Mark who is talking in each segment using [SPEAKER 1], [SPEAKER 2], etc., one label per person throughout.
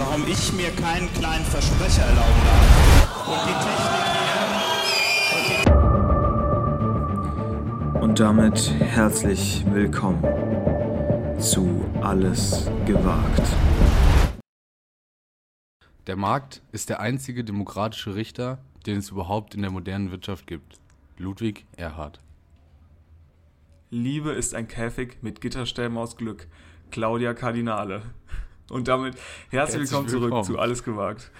[SPEAKER 1] warum ich mir keinen kleinen Versprecher erlauben darf. Und die
[SPEAKER 2] Technik Und damit herzlich willkommen zu Alles gewagt.
[SPEAKER 3] Der Markt ist der einzige demokratische Richter, den es überhaupt in der modernen Wirtschaft gibt. Ludwig Erhard.
[SPEAKER 4] Liebe ist ein Käfig mit Gitterstäben aus Glück. Claudia Kardinale. Und damit herzlich, herzlich willkommen zurück zu Alles gewagt.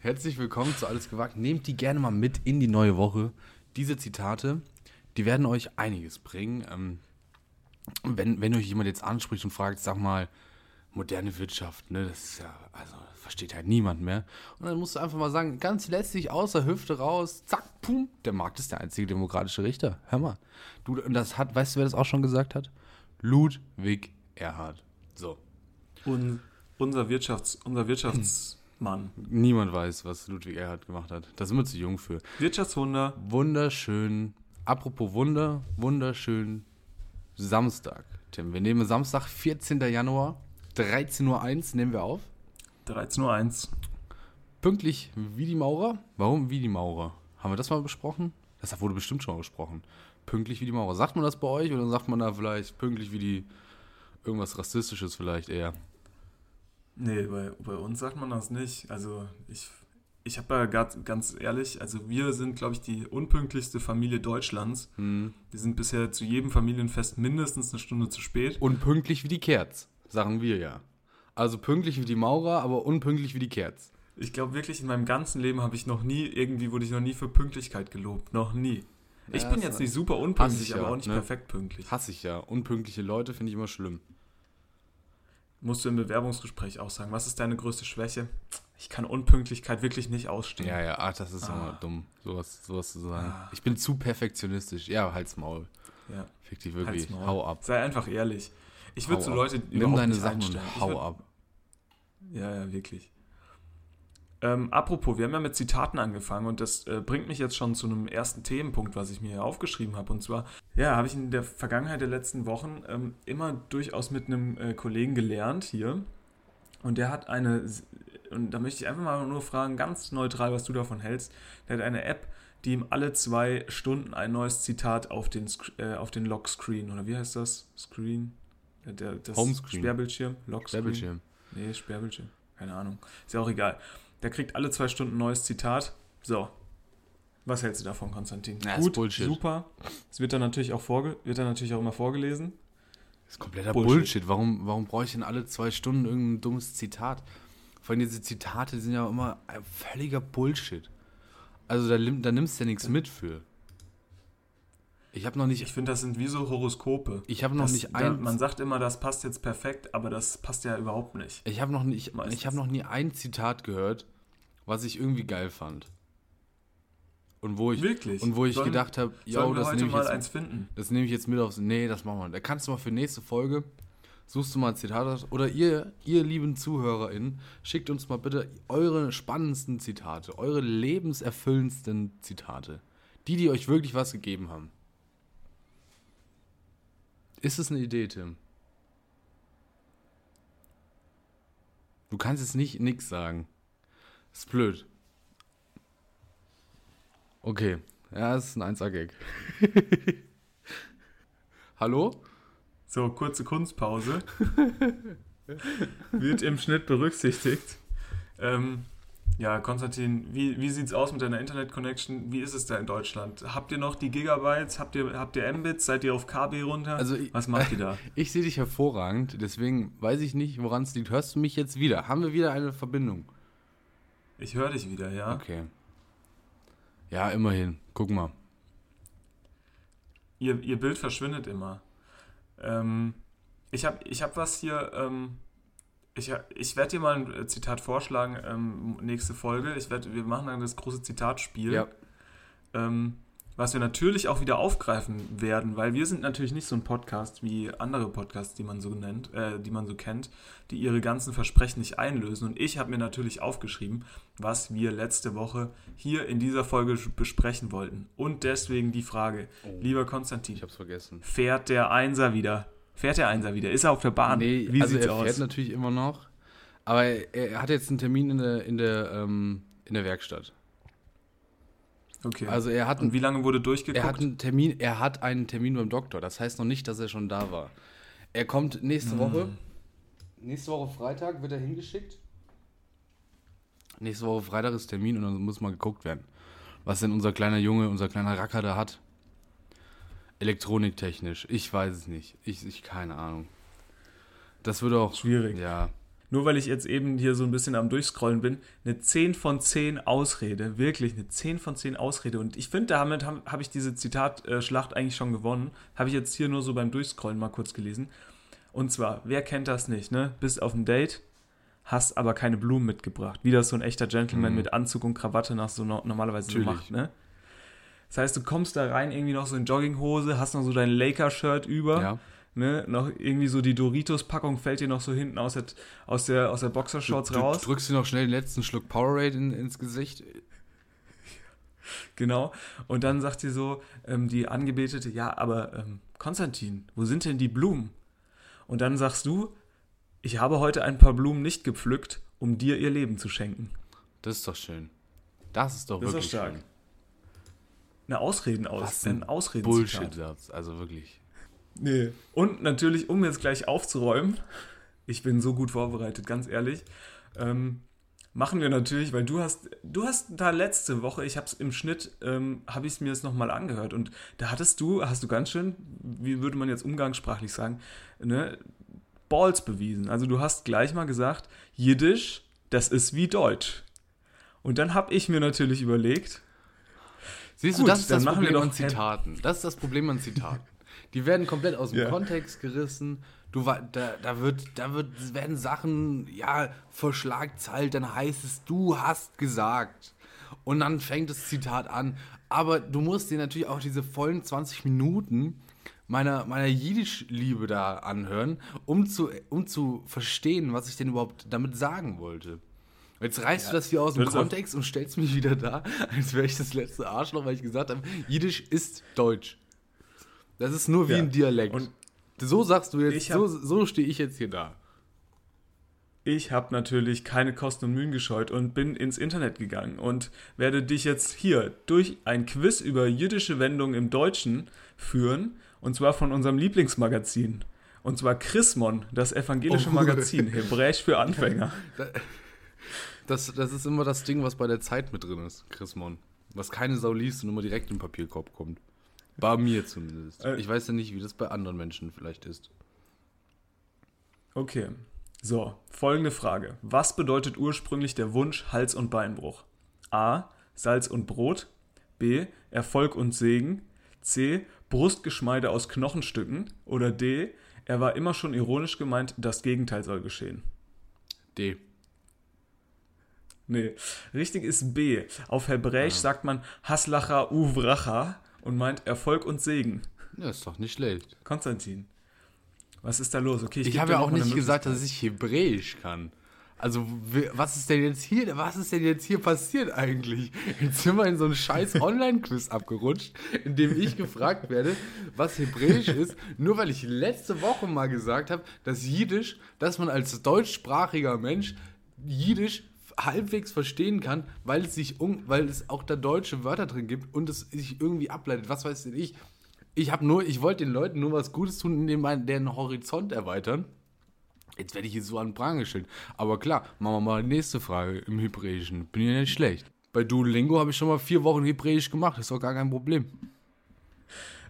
[SPEAKER 3] Herzlich willkommen zu Alles gewagt. Nehmt die gerne mal mit in die neue Woche. Diese Zitate, die werden euch einiges bringen. Ähm, wenn, wenn euch jemand jetzt anspricht und fragt, sag mal, moderne Wirtschaft, ne, das ist ja, also versteht halt niemand mehr. Und dann musst du einfach mal sagen, ganz letztlich aus der Hüfte raus, zack, pum, der Markt ist der einzige demokratische Richter. Hör mal. Du, das hat, weißt du, wer das auch schon gesagt hat? Ludwig Erhard. So.
[SPEAKER 4] Und unser, Wirtschafts-, unser Wirtschaftsmann.
[SPEAKER 3] Niemand weiß, was Ludwig Erhard gemacht hat. Da sind wir zu jung für.
[SPEAKER 4] Wirtschaftswunder.
[SPEAKER 3] Wunderschön. Apropos Wunder, wunderschön Samstag. Tim, wir nehmen Samstag, 14. Januar, 13.01 Uhr nehmen wir auf.
[SPEAKER 4] 13.01 Uhr.
[SPEAKER 3] Pünktlich wie die Maurer. Warum wie die Maurer? Haben wir das mal besprochen? Das wurde bestimmt schon mal besprochen. Pünktlich wie die Maurer. Sagt man das bei euch oder sagt man da vielleicht pünktlich wie die irgendwas Rassistisches vielleicht eher?
[SPEAKER 4] Nee, bei, bei uns sagt man das nicht. Also ich, ich habe ja ganz, ganz ehrlich, also wir sind, glaube ich, die unpünktlichste Familie Deutschlands. Hm. Wir sind bisher zu jedem Familienfest mindestens eine Stunde zu spät.
[SPEAKER 3] Unpünktlich wie die Kerz, sagen wir ja. Also pünktlich wie die Maurer, aber unpünktlich wie die Kerz.
[SPEAKER 4] Ich glaube wirklich, in meinem ganzen Leben habe ich noch nie, irgendwie wurde ich noch nie für Pünktlichkeit gelobt. Noch nie. Ich ja, bin jetzt nicht super unpünktlich, aber ja, auch nicht ne? perfekt pünktlich.
[SPEAKER 3] Hasse ich ja. Unpünktliche Leute finde ich immer schlimm.
[SPEAKER 4] Musst du im Bewerbungsgespräch auch sagen, was ist deine größte Schwäche? Ich kann Unpünktlichkeit wirklich nicht ausstehen.
[SPEAKER 3] Ja, ja, ach, das ist ah. immer dumm, sowas, sowas zu sagen. Ah. Ich bin zu perfektionistisch. Ja, halt's Maul. Ja. Fick dich wirklich. Hau ab.
[SPEAKER 4] Sei einfach ehrlich. Ich würde so Leute
[SPEAKER 3] Nimm deine Sachen und hau würd, ab.
[SPEAKER 4] Ja, ja, wirklich. Ähm, apropos, wir haben ja mit Zitaten angefangen und das äh, bringt mich jetzt schon zu einem ersten Themenpunkt, was ich mir hier aufgeschrieben habe. Und zwar, ja, habe ich in der Vergangenheit der letzten Wochen ähm, immer durchaus mit einem äh, Kollegen gelernt hier. Und der hat eine, und da möchte ich einfach mal nur fragen, ganz neutral, was du davon hältst. Der hat eine App, die ihm alle zwei Stunden ein neues Zitat auf den, äh, auf den Lockscreen, oder wie heißt das? Screen?
[SPEAKER 3] Der, das Homescreen.
[SPEAKER 4] Sperrbildschirm? Lockscreen. Sperrbildschirm. Nee, Sperrbildschirm. Keine Ahnung. Ist ja auch egal. Der kriegt alle zwei Stunden ein neues Zitat. So. Was hältst du davon, Konstantin?
[SPEAKER 3] Ja, Gut, Bullshit.
[SPEAKER 4] super. Es wird dann natürlich auch vorge wird dann natürlich auch immer vorgelesen.
[SPEAKER 3] Das ist kompletter Bullshit. Bullshit. Warum, warum brauche ich denn alle zwei Stunden irgendein dummes Zitat? Vor allem diese Zitate sind ja immer völliger Bullshit. Also da, da nimmst du ja nichts mit für. Ich habe noch nicht.
[SPEAKER 4] Ich finde, das sind wie so Horoskope.
[SPEAKER 3] Ich habe noch
[SPEAKER 4] das,
[SPEAKER 3] nicht ein.
[SPEAKER 4] Da, man sagt immer, das passt jetzt perfekt, aber das passt ja überhaupt nicht.
[SPEAKER 3] Ich habe noch nicht. Ich habe noch nie ein Zitat gehört, was ich irgendwie geil fand. Und wo ich
[SPEAKER 4] wirklich
[SPEAKER 3] und wo ich sollen, gedacht habe,
[SPEAKER 4] yo,
[SPEAKER 3] das
[SPEAKER 4] nehme ich jetzt eins finden.
[SPEAKER 3] Das nehme ich jetzt mit aufs. Nee, das machen wir. Da kannst du mal für nächste Folge suchst du mal ein Zitat oder ihr ihr lieben ZuhörerInnen, schickt uns mal bitte eure spannendsten Zitate, eure lebenserfüllendsten Zitate, die die euch wirklich was gegeben haben. Ist es eine Idee, Tim? Du kannst jetzt nicht nix sagen. Ist blöd. Okay. Ja, ist ein 1A-Gag. Hallo?
[SPEAKER 4] So, kurze Kunstpause. Wird im Schnitt berücksichtigt. Ähm, ja, Konstantin, wie, wie sieht es aus mit deiner Internet-Connection? Wie ist es da in Deutschland? Habt ihr noch die Gigabytes? Habt ihr, habt ihr Mbits? Seid ihr auf KB runter?
[SPEAKER 3] Also Was macht ihr da? Ich sehe dich hervorragend, deswegen weiß ich nicht, woran es liegt. Hörst du mich jetzt wieder? Haben wir wieder eine Verbindung?
[SPEAKER 4] Ich höre dich wieder, ja.
[SPEAKER 3] Okay. Ja, immerhin. Guck mal.
[SPEAKER 4] Ihr, ihr Bild verschwindet immer. Ähm, ich habe ich hab was hier. Ähm, ich, ich werde dir mal ein äh, Zitat vorschlagen, ähm, nächste Folge. Ich werd, wir machen dann das große Zitatspiel. Ja. Ähm, was wir natürlich auch wieder aufgreifen werden, weil wir sind natürlich nicht so ein Podcast wie andere Podcasts, die man so nennt, äh, die man so kennt, die ihre ganzen Versprechen nicht einlösen. Und ich habe mir natürlich aufgeschrieben, was wir letzte Woche hier in dieser Folge besprechen wollten. Und deswegen die Frage, oh. lieber Konstantin,
[SPEAKER 3] ich hab's vergessen.
[SPEAKER 4] Fährt der Einser wieder? Fährt der Einser wieder? Ist er auf der Bahn?
[SPEAKER 3] Nee,
[SPEAKER 4] Wie
[SPEAKER 3] also
[SPEAKER 4] sieht's
[SPEAKER 3] er fährt
[SPEAKER 4] aus?
[SPEAKER 3] natürlich immer noch. Aber er, hat jetzt einen Termin in der, in der, ähm, in der Werkstatt.
[SPEAKER 4] Okay.
[SPEAKER 3] Also er hat,
[SPEAKER 4] Und wie lange wurde durchgeguckt?
[SPEAKER 3] er hat einen Termin, er hat einen Termin beim Doktor. Das heißt noch nicht, dass er schon da war. Er kommt nächste
[SPEAKER 4] Hm.
[SPEAKER 3] Woche. Nächste Woche Freitag wird er hingeschickt. Nächste Woche Freitag ist Termin und dann muss mal geguckt werden, was denn unser kleiner Junge, unser kleiner Racker da hat. Elektroniktechnisch. Ich weiß es nicht. Ich, ich keine Ahnung. Das würde auch.
[SPEAKER 4] Schwierig.
[SPEAKER 3] Ja.
[SPEAKER 4] Nur weil ich jetzt eben hier so ein bisschen am Durchscrollen bin, eine 10 von 10 Ausrede. Wirklich eine 10 von 10 Ausrede. Und ich finde, damit habe hab ich diese Zitatschlacht eigentlich schon gewonnen. Habe ich jetzt hier nur so beim Durchscrollen mal kurz gelesen. Und zwar, wer kennt das nicht, ne? Bist auf dem Date, hast aber keine Blumen mitgebracht. Wie das so ein echter Gentleman
[SPEAKER 3] Mhm.
[SPEAKER 4] mit Anzug und Krawatte nach so no normalerweise so
[SPEAKER 3] Natürlich.
[SPEAKER 4] macht, ne? Das heißt, du kommst da rein, irgendwie noch so in Jogginghose, hast noch so dein Laker-Shirt über
[SPEAKER 3] Ja.
[SPEAKER 4] ne, noch irgendwie so die Doritos-Packung fällt dir noch so hinten aus der, aus der, aus der Boxershorts
[SPEAKER 3] du,
[SPEAKER 4] raus.
[SPEAKER 3] Du drückst dir noch schnell den letzten Schluck Powerade in, ins Gesicht.
[SPEAKER 4] Genau. Und dann sagt sie so, ähm, die Angebetete, ja, aber ähm, Konstantin, wo sind denn die Blumen? Und dann sagst du, ich habe heute ein paar Blumen nicht gepflückt, um dir ihr Leben zu schenken.
[SPEAKER 3] Das ist doch schön. Das ist doch
[SPEAKER 4] Das ist
[SPEAKER 3] wirklich
[SPEAKER 4] doch stark.
[SPEAKER 3] schön.
[SPEAKER 4] Eine Ausreden aus.
[SPEAKER 3] Was ein
[SPEAKER 4] Ausreden
[SPEAKER 3] Bullshit-Satz, also wirklich.
[SPEAKER 4] Nee. Und natürlich, um jetzt gleich aufzuräumen, ich bin so gut vorbereitet, ganz ehrlich, ähm, machen wir natürlich, weil du hast, du hast da letzte Woche, ich habe es im Schnitt, ähm, habe ich es mir jetzt nochmal angehört und da hattest du, hast du ganz schön, wie würde man jetzt umgangssprachlich sagen, ne, Balls bewiesen. Also du hast gleich mal gesagt, Jiddisch, das ist wie Deutsch. Und dann habe ich mir natürlich überlegt,
[SPEAKER 3] Siehst
[SPEAKER 4] Gut,
[SPEAKER 3] du, das ist das
[SPEAKER 4] machen wir
[SPEAKER 3] Problem
[SPEAKER 4] doch-
[SPEAKER 3] an Zitaten. Das ist das Problem an Zitaten. Die werden komplett aus dem
[SPEAKER 4] Ja.
[SPEAKER 3] Kontext gerissen. Du, da, da, wird, da wird, werden Sachen, ja, verschlagzeilt, dann heißt es, du hast gesagt. Und dann fängt das Zitat an. Aber du musst dir natürlich auch diese vollen 20 Minuten meiner, meiner Jiddisch-Liebe da anhören, um zu, um zu verstehen, was ich denn überhaupt damit sagen wollte. Jetzt reißt du das hier aus dem Kontext und stellst mich wieder da, als wäre ich das letzte Arschloch, weil ich gesagt habe, Jiddisch ist Deutsch. Das ist nur wie
[SPEAKER 4] Ja.
[SPEAKER 3] ein Dialekt.
[SPEAKER 4] Und
[SPEAKER 3] so sagst du jetzt, so, so stehe ich jetzt hier da.
[SPEAKER 4] Ich habe natürlich keine Kosten und Mühen gescheut und bin ins Internet gegangen und werde dich jetzt hier durch ein Quiz über jüdische Wendungen im Deutschen führen und zwar von unserem Lieblingsmagazin. Und zwar Chrismon, das evangelische
[SPEAKER 3] Oh.
[SPEAKER 4] Magazin, Hebräisch für Anfänger.
[SPEAKER 3] Das, das ist immer das Ding, was bei der Zeit mit drin ist, Chrismon. Was keine Sau liest und immer direkt in den Papierkorb kommt. Bei mir zumindest.
[SPEAKER 4] Äh.
[SPEAKER 3] Ich weiß ja nicht, wie das bei anderen Menschen vielleicht ist.
[SPEAKER 4] Okay, so, folgende Frage. Was bedeutet ursprünglich der Wunsch Hals- und Beinbruch? A. Salz und Brot. B. Erfolg und Segen. C. Brustgeschmeide aus Knochenstücken. Oder D. Er war immer schon ironisch gemeint, das Gegenteil soll geschehen.
[SPEAKER 3] D.
[SPEAKER 4] Nee, richtig ist B. Auf Hebräisch sagt man Haslacha uvracha und meint Erfolg und Segen.
[SPEAKER 3] Ja, ist doch nicht schlecht.
[SPEAKER 4] Konstantin, was ist da los? Okay,
[SPEAKER 3] Ich,
[SPEAKER 4] geb
[SPEAKER 3] habe ja auch nicht gesagt, dass ich Hebräisch kann. Also, was ist denn jetzt hier, was ist denn jetzt hier passiert eigentlich? Jetzt sind wir in so einen scheiß Online-Quiz abgerutscht, in dem ich gefragt werde, was Hebräisch ist, nur weil ich letzte Woche mal gesagt habe, dass Jiddisch, dass man als deutschsprachiger Mensch Jiddisch halbwegs verstehen kann, weil es sich um, weil es auch da deutsche Wörter drin gibt und es sich irgendwie ableitet. Was weiß denn ich? Ich habe nur, ich wollte den Leuten nur was Gutes tun, indem man deren Horizont erweitern. Jetzt werde ich hier so an den Pranger gestellt. Aber klar, machen wir mal die nächste Frage im Hebräischen. Bin ja nicht schlecht. Bei Duolingo habe ich schon mal vier Wochen Hebräisch gemacht. Ist doch gar kein Problem.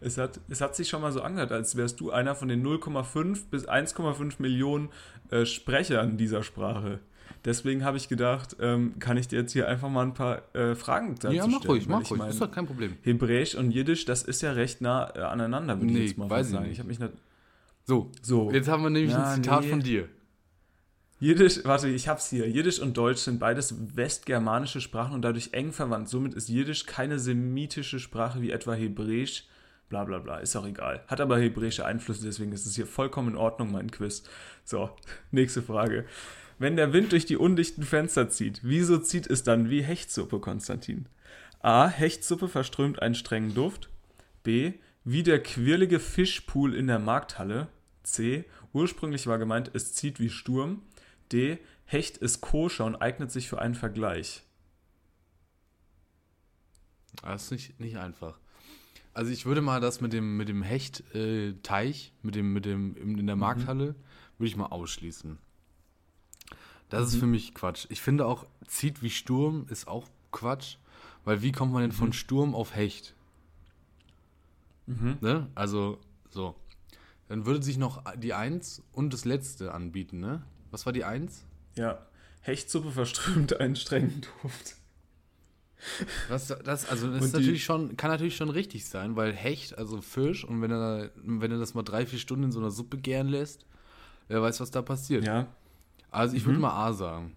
[SPEAKER 4] Es hat, es hat sich schon mal so angehört, als wärst du einer von den 0,5 bis 1,5 Millionen äh, Sprechern dieser Sprache. Deswegen habe ich gedacht, ähm, kann ich dir jetzt hier einfach mal ein paar äh, Fragen dazu
[SPEAKER 3] ja, mach
[SPEAKER 4] stellen.
[SPEAKER 3] ruhig, mach
[SPEAKER 4] ich
[SPEAKER 3] ruhig.
[SPEAKER 4] mein,
[SPEAKER 3] Ist doch kein Problem.
[SPEAKER 4] Hebräisch und Jiddisch, das ist ja recht nah äh, aneinander, würde
[SPEAKER 3] Nee,
[SPEAKER 4] ich jetzt mal
[SPEAKER 3] weiß ich
[SPEAKER 4] sagen.
[SPEAKER 3] nicht.
[SPEAKER 4] Ich habe mich nicht,
[SPEAKER 3] So,
[SPEAKER 4] so.
[SPEAKER 3] jetzt haben wir nämlich
[SPEAKER 4] Ja,
[SPEAKER 3] ein Zitat
[SPEAKER 4] nee.
[SPEAKER 3] von dir.
[SPEAKER 4] Jiddisch, warte, ich hab's hier. Jiddisch und Deutsch sind beides westgermanische Sprachen und dadurch eng verwandt. Somit ist Jiddisch keine semitische Sprache wie etwa Hebräisch. Bla bla bla, ist auch egal. Hat aber hebräische Einflüsse, deswegen ist es hier vollkommen in Ordnung, mein Quiz. So, nächste Frage. Wenn der Wind durch die undichten Fenster zieht, wieso zieht es dann wie Hechtsuppe, Konstantin? A. Hechtsuppe verströmt einen strengen Duft. B. Wie der quirlige Fischpool in der Markthalle. C. Ursprünglich war gemeint, es zieht wie Sturm. D. Hecht ist koscher und eignet sich für einen Vergleich.
[SPEAKER 3] Das ist nicht, nicht einfach. Also ich würde mal das mit dem, mit dem Hecht-Teich, mit dem, mit dem, in der Markthalle, würde ich mal ausschließen. Das ist für mich Quatsch. Ich finde auch, zieht wie Sturm ist auch Quatsch, weil wie kommt man denn von Sturm auf Hecht? Ne? Also, so. Dann würde sich noch die Eins und das letzte anbieten, ne? Was war die Eins?
[SPEAKER 4] Ja. Hechtsuppe verströmt einen strengen Duft.
[SPEAKER 3] Das, das, also das ist
[SPEAKER 4] die-
[SPEAKER 3] natürlich schon, kann natürlich schon richtig sein, weil Hecht, also Fisch, und wenn er, wenn er das mal drei, vier Stunden in so einer Suppe gären lässt, wer weiß, was da passiert.
[SPEAKER 4] Ja.
[SPEAKER 3] Also ich würde mal A sagen.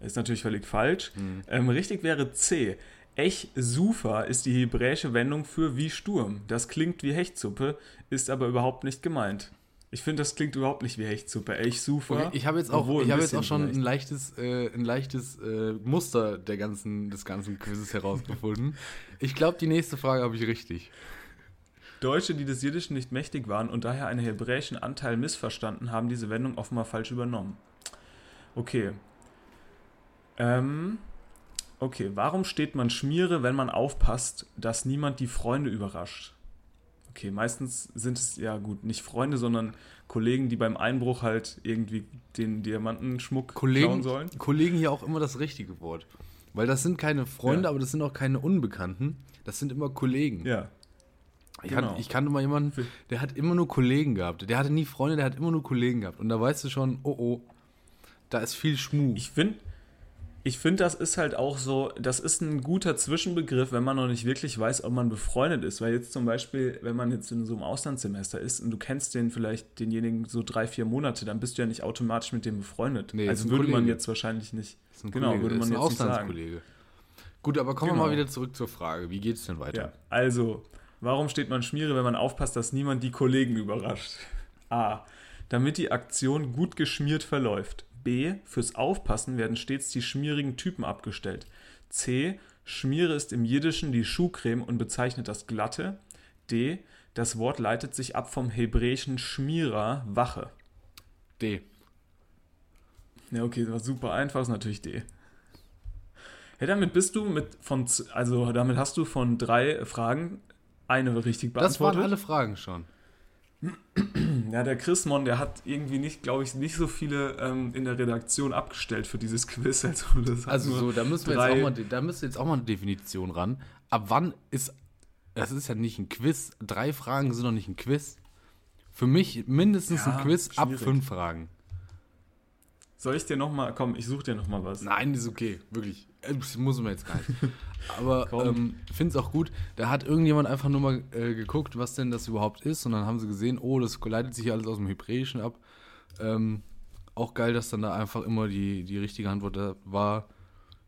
[SPEAKER 4] Ist natürlich völlig falsch.
[SPEAKER 3] Hm.
[SPEAKER 4] Ähm, richtig wäre C. Ech Sufa ist die hebräische Wendung für wie Sturm. Das klingt wie Hechtsuppe, ist aber überhaupt nicht gemeint. Ich finde, das klingt überhaupt nicht wie Hechtsuppe. Ech Sufa.
[SPEAKER 3] Okay, ich habe jetzt auch, ich habe jetzt auch schon
[SPEAKER 4] vielleicht.
[SPEAKER 3] ein leichtes, äh, ein leichtes äh, Muster der ganzen, des ganzen Quizzes herausgefunden. ich glaube, die nächste Frage habe ich richtig.
[SPEAKER 4] Deutsche, die des Jiddischen nicht mächtig waren und daher einen hebräischen Anteil missverstanden, haben diese Wendung offenbar falsch übernommen. Okay. Ähm, okay, warum steht man Schmiere, wenn man aufpasst, dass niemand die Freunde überrascht? Okay, meistens sind es ja gut, nicht Freunde, sondern Kollegen, die beim Einbruch halt irgendwie den Diamantenschmuck klauen
[SPEAKER 3] Kollegen,
[SPEAKER 4] sollen.
[SPEAKER 3] Kollegen hier auch immer das richtige Wort. Weil das sind keine Freunde,
[SPEAKER 4] Ja.
[SPEAKER 3] aber das sind auch keine Unbekannten. Das sind immer Kollegen.
[SPEAKER 4] Ja,
[SPEAKER 3] Ich,
[SPEAKER 4] Genau.
[SPEAKER 3] kan- ich kannte mal jemanden, der hat immer nur Kollegen gehabt. Der hatte nie Freunde, der hat immer nur Kollegen gehabt. Und da weißt du schon, oh oh, da ist viel Schmuh.
[SPEAKER 4] Ich finde, ich find, das ist halt auch so, das ist ein guter Zwischenbegriff, wenn man noch nicht wirklich weiß, ob man befreundet ist. Weil jetzt zum Beispiel, wenn man jetzt in so einem Auslandssemester ist und du kennst den vielleicht denjenigen so drei, vier Monate, dann bist du ja nicht automatisch mit dem befreundet.
[SPEAKER 3] Nee,
[SPEAKER 4] also würde man
[SPEAKER 3] Kollege.
[SPEAKER 4] jetzt wahrscheinlich nicht.
[SPEAKER 3] Das ist ein
[SPEAKER 4] genau,
[SPEAKER 3] Kollege,
[SPEAKER 4] würde man
[SPEAKER 3] ist ein
[SPEAKER 4] jetzt nicht sagen.
[SPEAKER 3] Auslandskollege. Gut, aber kommen wir
[SPEAKER 4] Genau.
[SPEAKER 3] mal wieder zurück zur Frage. Wie geht's denn weiter?
[SPEAKER 4] Ja, also, warum steht man Schmiere, wenn man aufpasst, dass niemand die Kollegen überrascht? A. Damit die Aktion gut geschmiert verläuft. B. Fürs Aufpassen werden stets die schmierigen Typen abgestellt. C. Schmiere ist im Jiddischen die Schuhcreme und bezeichnet das Glatte. D. Das Wort leitet sich ab vom hebräischen Schmierer, Wache.
[SPEAKER 3] D.
[SPEAKER 4] Ja, okay, das war super einfach, ist natürlich D. Ja, damit bist du mit von, also damit hast du von drei Fragen eine richtig
[SPEAKER 3] Das
[SPEAKER 4] beantwortet.
[SPEAKER 3] waren alle Fragen schon.
[SPEAKER 4] Ja, der Chrismon, der hat irgendwie nicht, glaube ich, nicht so viele ähm, in der Redaktion abgestellt für dieses Quiz. Also, das
[SPEAKER 3] Also so, da müssen wir
[SPEAKER 4] drei-
[SPEAKER 3] jetzt auch mal, da müsste jetzt auch mal eine Definition ran. Ab wann ist, das ist ja nicht ein Quiz, drei Fragen sind doch nicht ein Quiz. Für mich mindestens
[SPEAKER 4] Ja,
[SPEAKER 3] ein Quiz ab
[SPEAKER 4] schwierig.
[SPEAKER 3] fünf Fragen.
[SPEAKER 4] Soll ich dir nochmal, komm, ich suche dir nochmal was.
[SPEAKER 3] Nein, ist okay, wirklich. Äh, Das muss man jetzt gar nicht. Aber ähm, finde es auch gut. Da hat irgendjemand einfach nur mal äh, geguckt, was denn das überhaupt ist. Und dann haben sie gesehen, oh, das leitet sich alles aus dem Hebräischen ab. Ähm, auch geil, dass dann da einfach immer die, die richtige Antwort da war,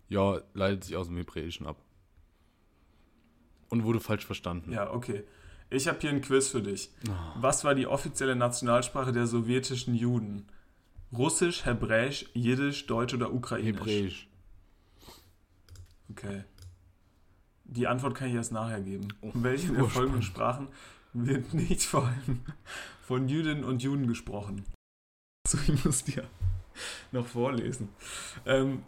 [SPEAKER 3] ja, leitet sich aus dem Hebräischen ab. Und wurde falsch verstanden.
[SPEAKER 4] Ja, okay. Ich habe hier ein Quiz für dich. Was war die offizielle Nationalsprache der sowjetischen Juden? Russisch, Hebräisch, Jiddisch, Deutsch oder Ukrainisch?
[SPEAKER 3] Hebräisch.
[SPEAKER 4] Okay. Die Antwort kann ich erst nachher geben.
[SPEAKER 3] Oh,
[SPEAKER 4] Welche der folgenden. Sprachen wird nicht vor allem von Jüdinnen und Juden gesprochen? So, ich muss dir noch vorlesen. Ähm,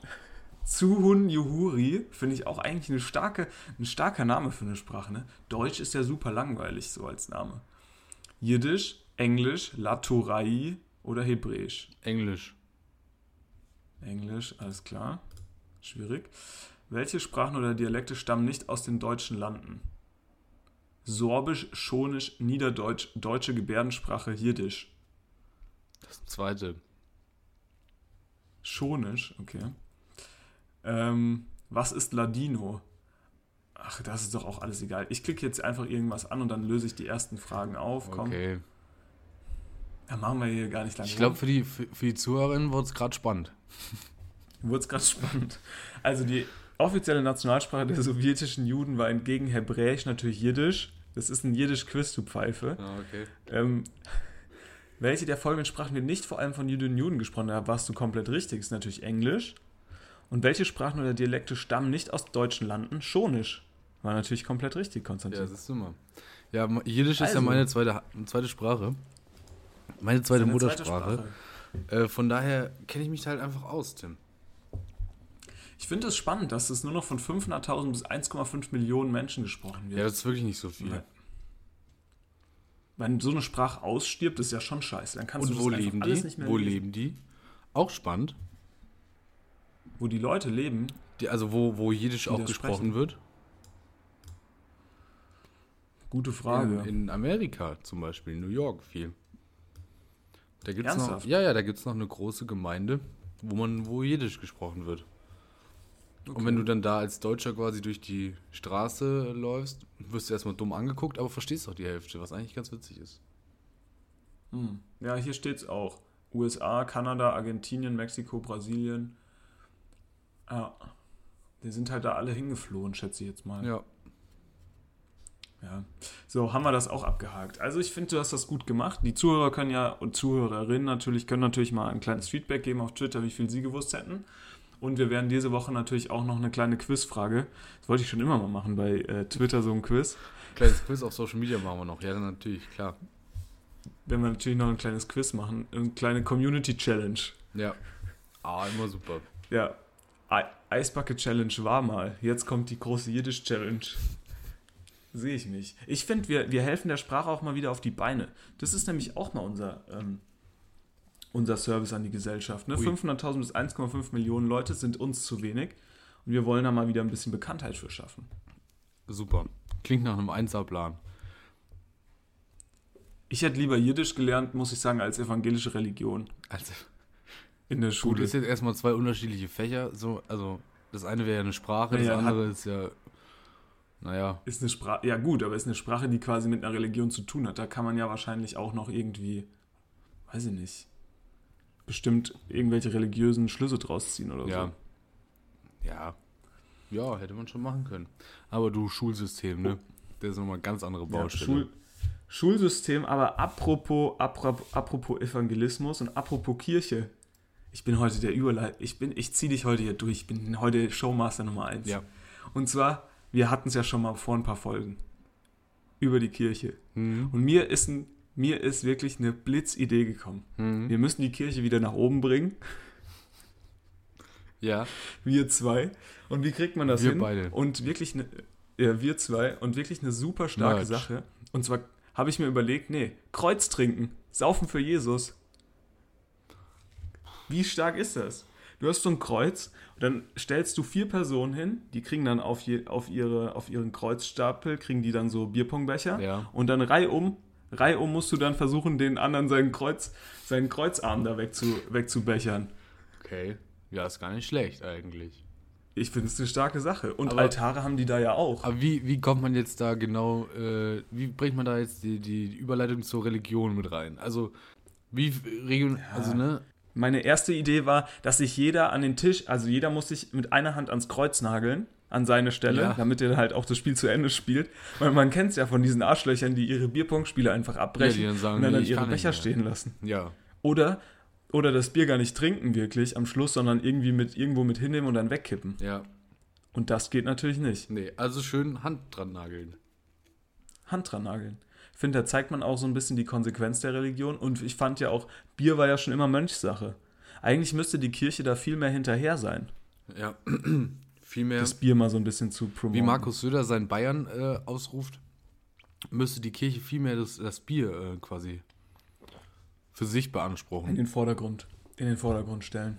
[SPEAKER 4] Zuhun Juhuri finde ich auch eigentlich eine starke, ein starker Name für eine Sprache. Ne? Deutsch ist ja super langweilig so als Name. Jiddisch, Englisch, Laturai oder Hebräisch?
[SPEAKER 3] Englisch.
[SPEAKER 4] Englisch, alles klar. Schwierig. Welche Sprachen oder Dialekte stammen nicht aus den deutschen Landen? Sorbisch, Schonisch, Niederdeutsch, deutsche Gebärdensprache, Jiddisch.
[SPEAKER 3] Das zweite.
[SPEAKER 4] Schonisch, okay. Ähm, was ist Ladino? Ach, das ist doch auch alles egal. Ich klicke jetzt einfach irgendwas an und dann löse ich die ersten Fragen auf. Komm,
[SPEAKER 3] Okay.
[SPEAKER 4] dann machen wir hier gar nicht lange.
[SPEAKER 3] Ich glaube, für die, für, für die Zuhörerinnen wurde es gerade spannend.
[SPEAKER 4] Wurde es gerade spannend. Also die offizielle Nationalsprache der sowjetischen Juden war entgegen Hebräisch natürlich Jiddisch. Das ist ein Jiddisch-Quiz, du Pfeife.
[SPEAKER 3] Ja, okay.
[SPEAKER 4] Ähm, welche der folgenden Sprachen wird nicht vor allem von Jüdinnen und Juden gesprochen? Da warst du komplett richtig. Das ist natürlich Englisch. Und welche Sprachen oder Dialekte stammen nicht aus deutschen Landen? Schonisch. War natürlich komplett richtig,
[SPEAKER 3] Ja,
[SPEAKER 4] Konstantin.
[SPEAKER 3] das ist immer. Ja, Jiddisch ist ja
[SPEAKER 4] Also.
[SPEAKER 3] meine zweite, zweite Sprache. Meine zweite
[SPEAKER 4] Deine zweite
[SPEAKER 3] Muttersprache. Äh, von daher kenne ich mich halt einfach aus, Tim.
[SPEAKER 4] Ich finde es spannend, dass es nur noch von 500.000 bis 1,5 Millionen Menschen gesprochen wird.
[SPEAKER 3] Ja, das ist wirklich nicht so viel.
[SPEAKER 4] Ja. Wenn so eine Sprache ausstirbt, ist ja schon scheiße. Dann kannst
[SPEAKER 3] Und
[SPEAKER 4] du
[SPEAKER 3] wo
[SPEAKER 4] das
[SPEAKER 3] leben die?
[SPEAKER 4] nicht mehr
[SPEAKER 3] Wo
[SPEAKER 4] lesen.
[SPEAKER 3] leben die? Auch spannend.
[SPEAKER 4] Wo die Leute leben,
[SPEAKER 3] Die, also wo, wo Jiddisch auch
[SPEAKER 4] das
[SPEAKER 3] gesprochen
[SPEAKER 4] sprechen.
[SPEAKER 3] wird.
[SPEAKER 4] gute Frage.
[SPEAKER 3] In, in Amerika zum Beispiel, in New York viel. Da gibt's noch, ja, ja, da gibt es noch eine große Gemeinde, wo man, wo Jiddisch gesprochen wird. Und wenn du dann da als Deutscher quasi durch die Straße läufst, wirst du erstmal dumm angeguckt, aber verstehst auch die Hälfte, was eigentlich ganz witzig ist.
[SPEAKER 4] Hm. Ja, hier steht es auch. USA, Kanada, Argentinien, Mexiko, Brasilien. Ja. Die sind halt da alle hingeflohen, schätze ich jetzt mal.
[SPEAKER 3] Ja.
[SPEAKER 4] Ja. So, haben wir das auch abgehakt. Also ich finde, du hast das gut gemacht. Die Zuhörer können ja und Zuhörerinnen natürlich können natürlich mal ein kleines Feedback geben auf Twitter, wie viel sie gewusst hätten. Und wir werden diese Woche natürlich auch noch eine kleine Quizfrage. Das wollte ich schon immer mal machen bei äh, Twitter so ein Quiz.
[SPEAKER 3] Kleines Quiz auf Social Media machen wir noch. Ja, dann natürlich, klar.
[SPEAKER 4] Werden wir natürlich noch ein kleines Quiz machen. Eine kleine Community Challenge.
[SPEAKER 3] Ja. Ah, immer super.
[SPEAKER 4] Ja, I Eisbucket Challenge war mal. Jetzt kommt die große Jiddisch Challenge. Sehe ich mich. Ich finde, wir, wir helfen der Sprache auch mal wieder auf die Beine. Das ist nämlich auch mal unser, ähm, unser Service an die Gesellschaft. Ne?
[SPEAKER 3] Ui.
[SPEAKER 4] 500.000 bis 1,5 Millionen Leute sind uns zu wenig. Und wir wollen da mal wieder ein bisschen Bekanntheit für schaffen.
[SPEAKER 3] Super. Klingt nach einem Einserplan.
[SPEAKER 4] Ich hätte lieber Jiddisch gelernt, muss ich sagen, als evangelische Religion
[SPEAKER 3] Also,
[SPEAKER 4] in der
[SPEAKER 3] gut,
[SPEAKER 4] Schule.
[SPEAKER 3] ist jetzt erstmal zwei unterschiedliche Fächer. So, also, das eine wäre ja eine Sprache, das
[SPEAKER 4] Ja, hat-
[SPEAKER 3] andere ist ja. Naja,
[SPEAKER 4] Ist eine Sprache, ja gut, aber ist eine Sprache, die quasi mit einer Religion zu tun hat. Da kann man ja wahrscheinlich auch noch irgendwie, weiß ich nicht, bestimmt irgendwelche religiösen Schlüsse draus ziehen oder
[SPEAKER 3] ja.
[SPEAKER 4] so.
[SPEAKER 3] Ja. Ja, hätte man schon machen können. Aber du Schulsystem, ne? Das ist nochmal eine ganz andere
[SPEAKER 4] Ja,
[SPEAKER 3] Baustelle.
[SPEAKER 4] Schul Schulsystem, aber apropos, apropos, apropos Evangelismus und apropos Kirche. Ich bin heute der Überleit, ich bin, ich ziehe dich heute hier durch. Ich bin heute Showmaster Nummer 1.
[SPEAKER 3] Ja.
[SPEAKER 4] Und zwar, wir hatten es ja schon mal vor ein paar Folgen über die Kirche.
[SPEAKER 3] Mhm.
[SPEAKER 4] Und mir ist, ein, mir ist wirklich eine Blitzidee gekommen.
[SPEAKER 3] Mhm.
[SPEAKER 4] Wir müssen die Kirche wieder nach oben bringen.
[SPEAKER 3] Ja.
[SPEAKER 4] Wir zwei. Und wie kriegt man das
[SPEAKER 3] Wir
[SPEAKER 4] hin?
[SPEAKER 3] beide.
[SPEAKER 4] Und wirklich eine, ja, wir zwei. Und wirklich eine super starke
[SPEAKER 3] Merch.
[SPEAKER 4] Sache. Und zwar habe ich mir überlegt, nee, Kreuz trinken. Saufen für Jesus. Wie stark ist das? Du hast so ein Kreuz und dann stellst du vier Personen hin, die kriegen dann auf, je, auf, ihre, auf ihren Kreuzstapel, kriegen die dann so Bierpongbecher
[SPEAKER 3] Ja.
[SPEAKER 4] und dann reihum, reihum musst du dann versuchen, den anderen seinen, Kreuz, seinen Kreuzarm da wegzu, wegzubechern.
[SPEAKER 3] Okay. Ja, ist gar nicht schlecht eigentlich.
[SPEAKER 4] Ich finde es eine starke Sache. Und
[SPEAKER 3] Aber-
[SPEAKER 4] Altare haben die da ja auch.
[SPEAKER 3] Aber wie, wie kommt man jetzt da genau, äh, wie bringt man da jetzt die, die Überleitung zur Religion mit rein? Also, wie Region, also ne?
[SPEAKER 4] Meine erste Idee war, dass sich jeder an den Tisch, also jeder muss sich mit einer Hand ans Kreuz nageln, an seine Stelle,
[SPEAKER 3] Ja.
[SPEAKER 4] damit er halt auch das Spiel zu Ende spielt. Weil man kennt es ja von diesen Arschlöchern, die ihre Bierpongspiele einfach abbrechen
[SPEAKER 3] Ja, dann sagen,
[SPEAKER 4] und dann,
[SPEAKER 3] nee,
[SPEAKER 4] dann ihre Becher stehen lassen.
[SPEAKER 3] Ja.
[SPEAKER 4] Oder, oder das Bier gar nicht trinken wirklich am Schluss, sondern irgendwie mit irgendwo mit hinnehmen und dann wegkippen.
[SPEAKER 3] Ja.
[SPEAKER 4] Und das geht natürlich nicht.
[SPEAKER 3] Nee, also schön Hand dran nageln.
[SPEAKER 4] Hand dran nageln. Ich finde, da zeigt man auch so ein bisschen die Konsequenz der Religion. Und ich fand ja auch, Bier war ja schon immer Mönchssache. Eigentlich müsste die Kirche da viel mehr hinterher sein,
[SPEAKER 3] Ja. Vielmehr,
[SPEAKER 4] das Bier mal so ein bisschen zu promoten.
[SPEAKER 3] wie Markus Söder sein Bayern äh, ausruft, müsste die Kirche vielmehr das, das Bier äh, quasi für sich
[SPEAKER 4] in
[SPEAKER 3] beanspruchen.
[SPEAKER 4] den Vordergrund, in den Vordergrund stellen.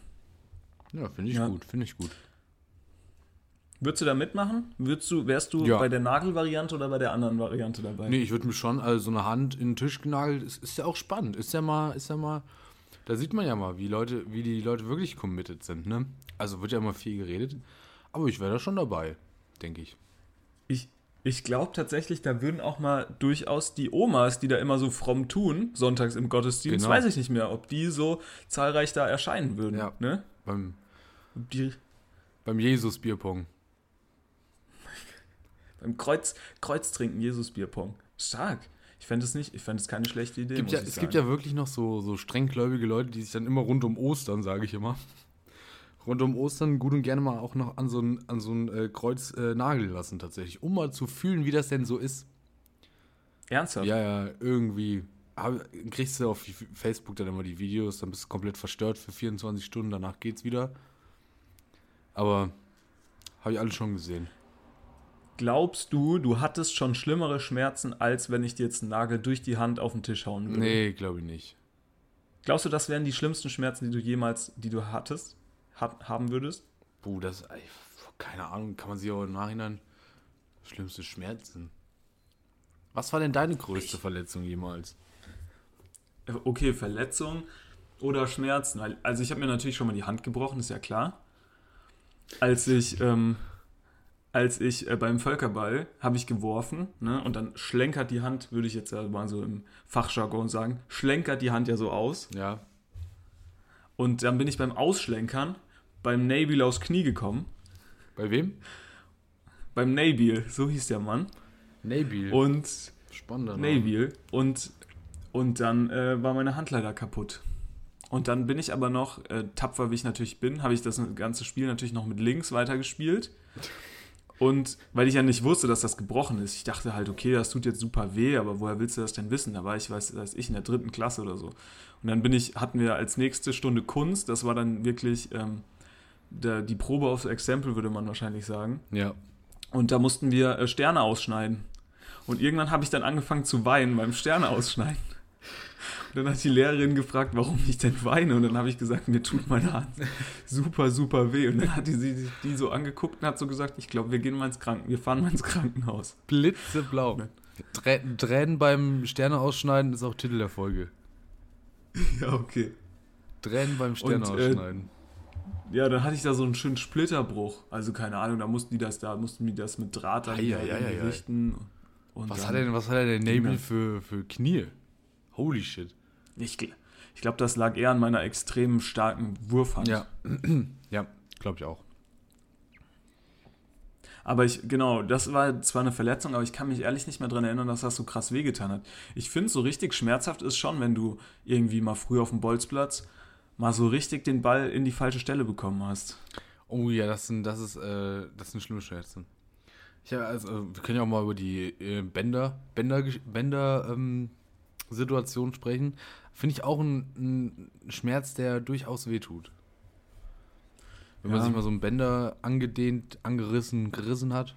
[SPEAKER 3] Ja, finde ich
[SPEAKER 4] Ja.
[SPEAKER 3] gut, finde ich gut.
[SPEAKER 4] Würdest du da mitmachen? Würdest du, wärst du
[SPEAKER 3] Ja.
[SPEAKER 4] bei der Nagelvariante oder bei der anderen Variante dabei?
[SPEAKER 3] Nee, ich würde mich schon, also so eine Hand in den Tisch genagelt, ist, ist ja auch spannend. Ist ja mal, ist ja mal, da sieht man ja mal, wie Leute, wie die Leute wirklich committed sind, ne? Also wird ja immer viel geredet. Aber ich wäre da schon dabei, denke ich.
[SPEAKER 4] Ich, ich glaube tatsächlich, da würden auch mal durchaus die Omas, die da immer so fromm tun, sonntags im Gottesdienst,
[SPEAKER 3] Genau.
[SPEAKER 4] weiß ich nicht mehr, ob die so zahlreich da erscheinen würden.
[SPEAKER 3] Ja.
[SPEAKER 4] Ne?
[SPEAKER 3] Beim,
[SPEAKER 4] die
[SPEAKER 3] beim Jesus-Bierpong.
[SPEAKER 4] beim Kreuz, Kreuz trinken, Jesus Bierpong. Stark. Ich fände es nicht, ich fände es keine schlechte Idee.
[SPEAKER 3] Gibt ja, es
[SPEAKER 4] sagen.
[SPEAKER 3] gibt ja wirklich noch so, so strenggläubige Leute, die sich dann immer rund um Ostern, sage ich immer, rund um Ostern gut und gerne mal auch noch an so ein, an so ein äh, Kreuz äh, nageln lassen tatsächlich, um mal zu fühlen, wie das denn so ist.
[SPEAKER 4] Ernsthaft?
[SPEAKER 3] Ja, ja, irgendwie. Hab, kriegst du auf Facebook dann immer die Videos, dann bist du komplett verstört für 24 Stunden, danach geht's wieder. Aber habe ich alles schon gesehen.
[SPEAKER 4] Glaubst du, du hattest schon schlimmere Schmerzen, als wenn ich dir jetzt einen Nagel durch die Hand auf den Tisch hauen würde?
[SPEAKER 3] Nee, glaube ich nicht.
[SPEAKER 4] Glaubst du, das wären die schlimmsten Schmerzen, die du jemals, die du hattest, hat, haben würdest?
[SPEAKER 3] Puh, das, ey, keine Ahnung, kann man sich auch im Nachhinein schlimmste Schmerzen. Was war denn deine größte Verletzung jemals?
[SPEAKER 4] Okay, Verletzung oder Schmerzen. Also ich habe mir natürlich schon mal die Hand gebrochen, ist ja klar. Als ich, ähm, als ich äh, beim Völkerball habe ich geworfen, ne, und dann schlenkert die Hand, würde ich jetzt ja mal so im Fachjargon sagen, schlenkert die Hand ja so aus.
[SPEAKER 3] Ja.
[SPEAKER 4] Und dann bin ich beim Ausschlenkern beim Nabil aufs Knie gekommen.
[SPEAKER 3] Bei wem?
[SPEAKER 4] Beim Nabil, so hieß der Mann.
[SPEAKER 3] Nabil.
[SPEAKER 4] Und
[SPEAKER 3] Spannender Name.
[SPEAKER 4] Nabil. Und, und dann äh, war meine Hand leider kaputt. Und dann bin ich aber noch, äh, tapfer wie ich natürlich bin, habe ich das ganze Spiel natürlich noch mit links weitergespielt. Und weil ich ja nicht wusste, dass das gebrochen ist, ich dachte halt, okay, das tut jetzt super weh, aber woher willst du das denn wissen? Da war ich, weiß, weiß ich, in der dritten Klasse oder so. Und dann bin ich, hatten wir als nächste Stunde Kunst, das war dann wirklich ähm, der, die Probe aufs Exempel, würde man wahrscheinlich sagen.
[SPEAKER 3] Ja.
[SPEAKER 4] Und da mussten wir äh, Sterne ausschneiden. Und irgendwann habe ich dann angefangen zu weinen beim Sterne ausschneiden. Und dann hat die Lehrerin gefragt, warum ich denn weine. Und dann habe ich gesagt, mir tut meine Hand super, super weh. Und dann hat die sie die so angeguckt und hat so gesagt, ich glaube, wir gehen mal ins Krankenhaus, wir fahren mal ins Krankenhaus.
[SPEAKER 3] Blitzeblau. Trä Tränen beim Sterne ausschneiden ist auch Titel der Folge.
[SPEAKER 4] Ja, okay.
[SPEAKER 3] Tränen beim Sterne
[SPEAKER 4] Und, äh,
[SPEAKER 3] ausschneiden.
[SPEAKER 4] Ja, dann hatte ich da so einen schönen Splitterbruch. Also keine Ahnung, da mussten die das, da mussten die das mit Draht dann
[SPEAKER 3] ei.
[SPEAKER 4] richten.
[SPEAKER 3] Was, hat denn, was hat denn Nabil
[SPEAKER 4] das.
[SPEAKER 3] für, für Knie? Holy shit.
[SPEAKER 4] Ich, ich glaube, das lag eher an meiner extrem starken Wurfhand.
[SPEAKER 3] Ja. ja, glaube ich auch.
[SPEAKER 4] Aber ich, genau, das war zwar eine Verletzung, aber ich kann mich ehrlich nicht mehr daran erinnern, dass das so krass wehgetan hat. Ich finde, so richtig schmerzhaft ist schon, wenn du irgendwie mal früh auf dem Bolzplatz mal so richtig den Ball in die falsche Stelle bekommen hast.
[SPEAKER 3] Oh ja, das sind, das ist, äh, das sind schlimme Schmerzen. Ich also, wir können ja auch mal über die äh, Bänder, Bänder, Bänder ähm, Situation sprechen. Finde ich auch ein, ein Schmerz, der durchaus wehtut. Wenn man
[SPEAKER 4] Ja.
[SPEAKER 3] sich mal so einen Bänder angedehnt, angerissen, gerissen hat.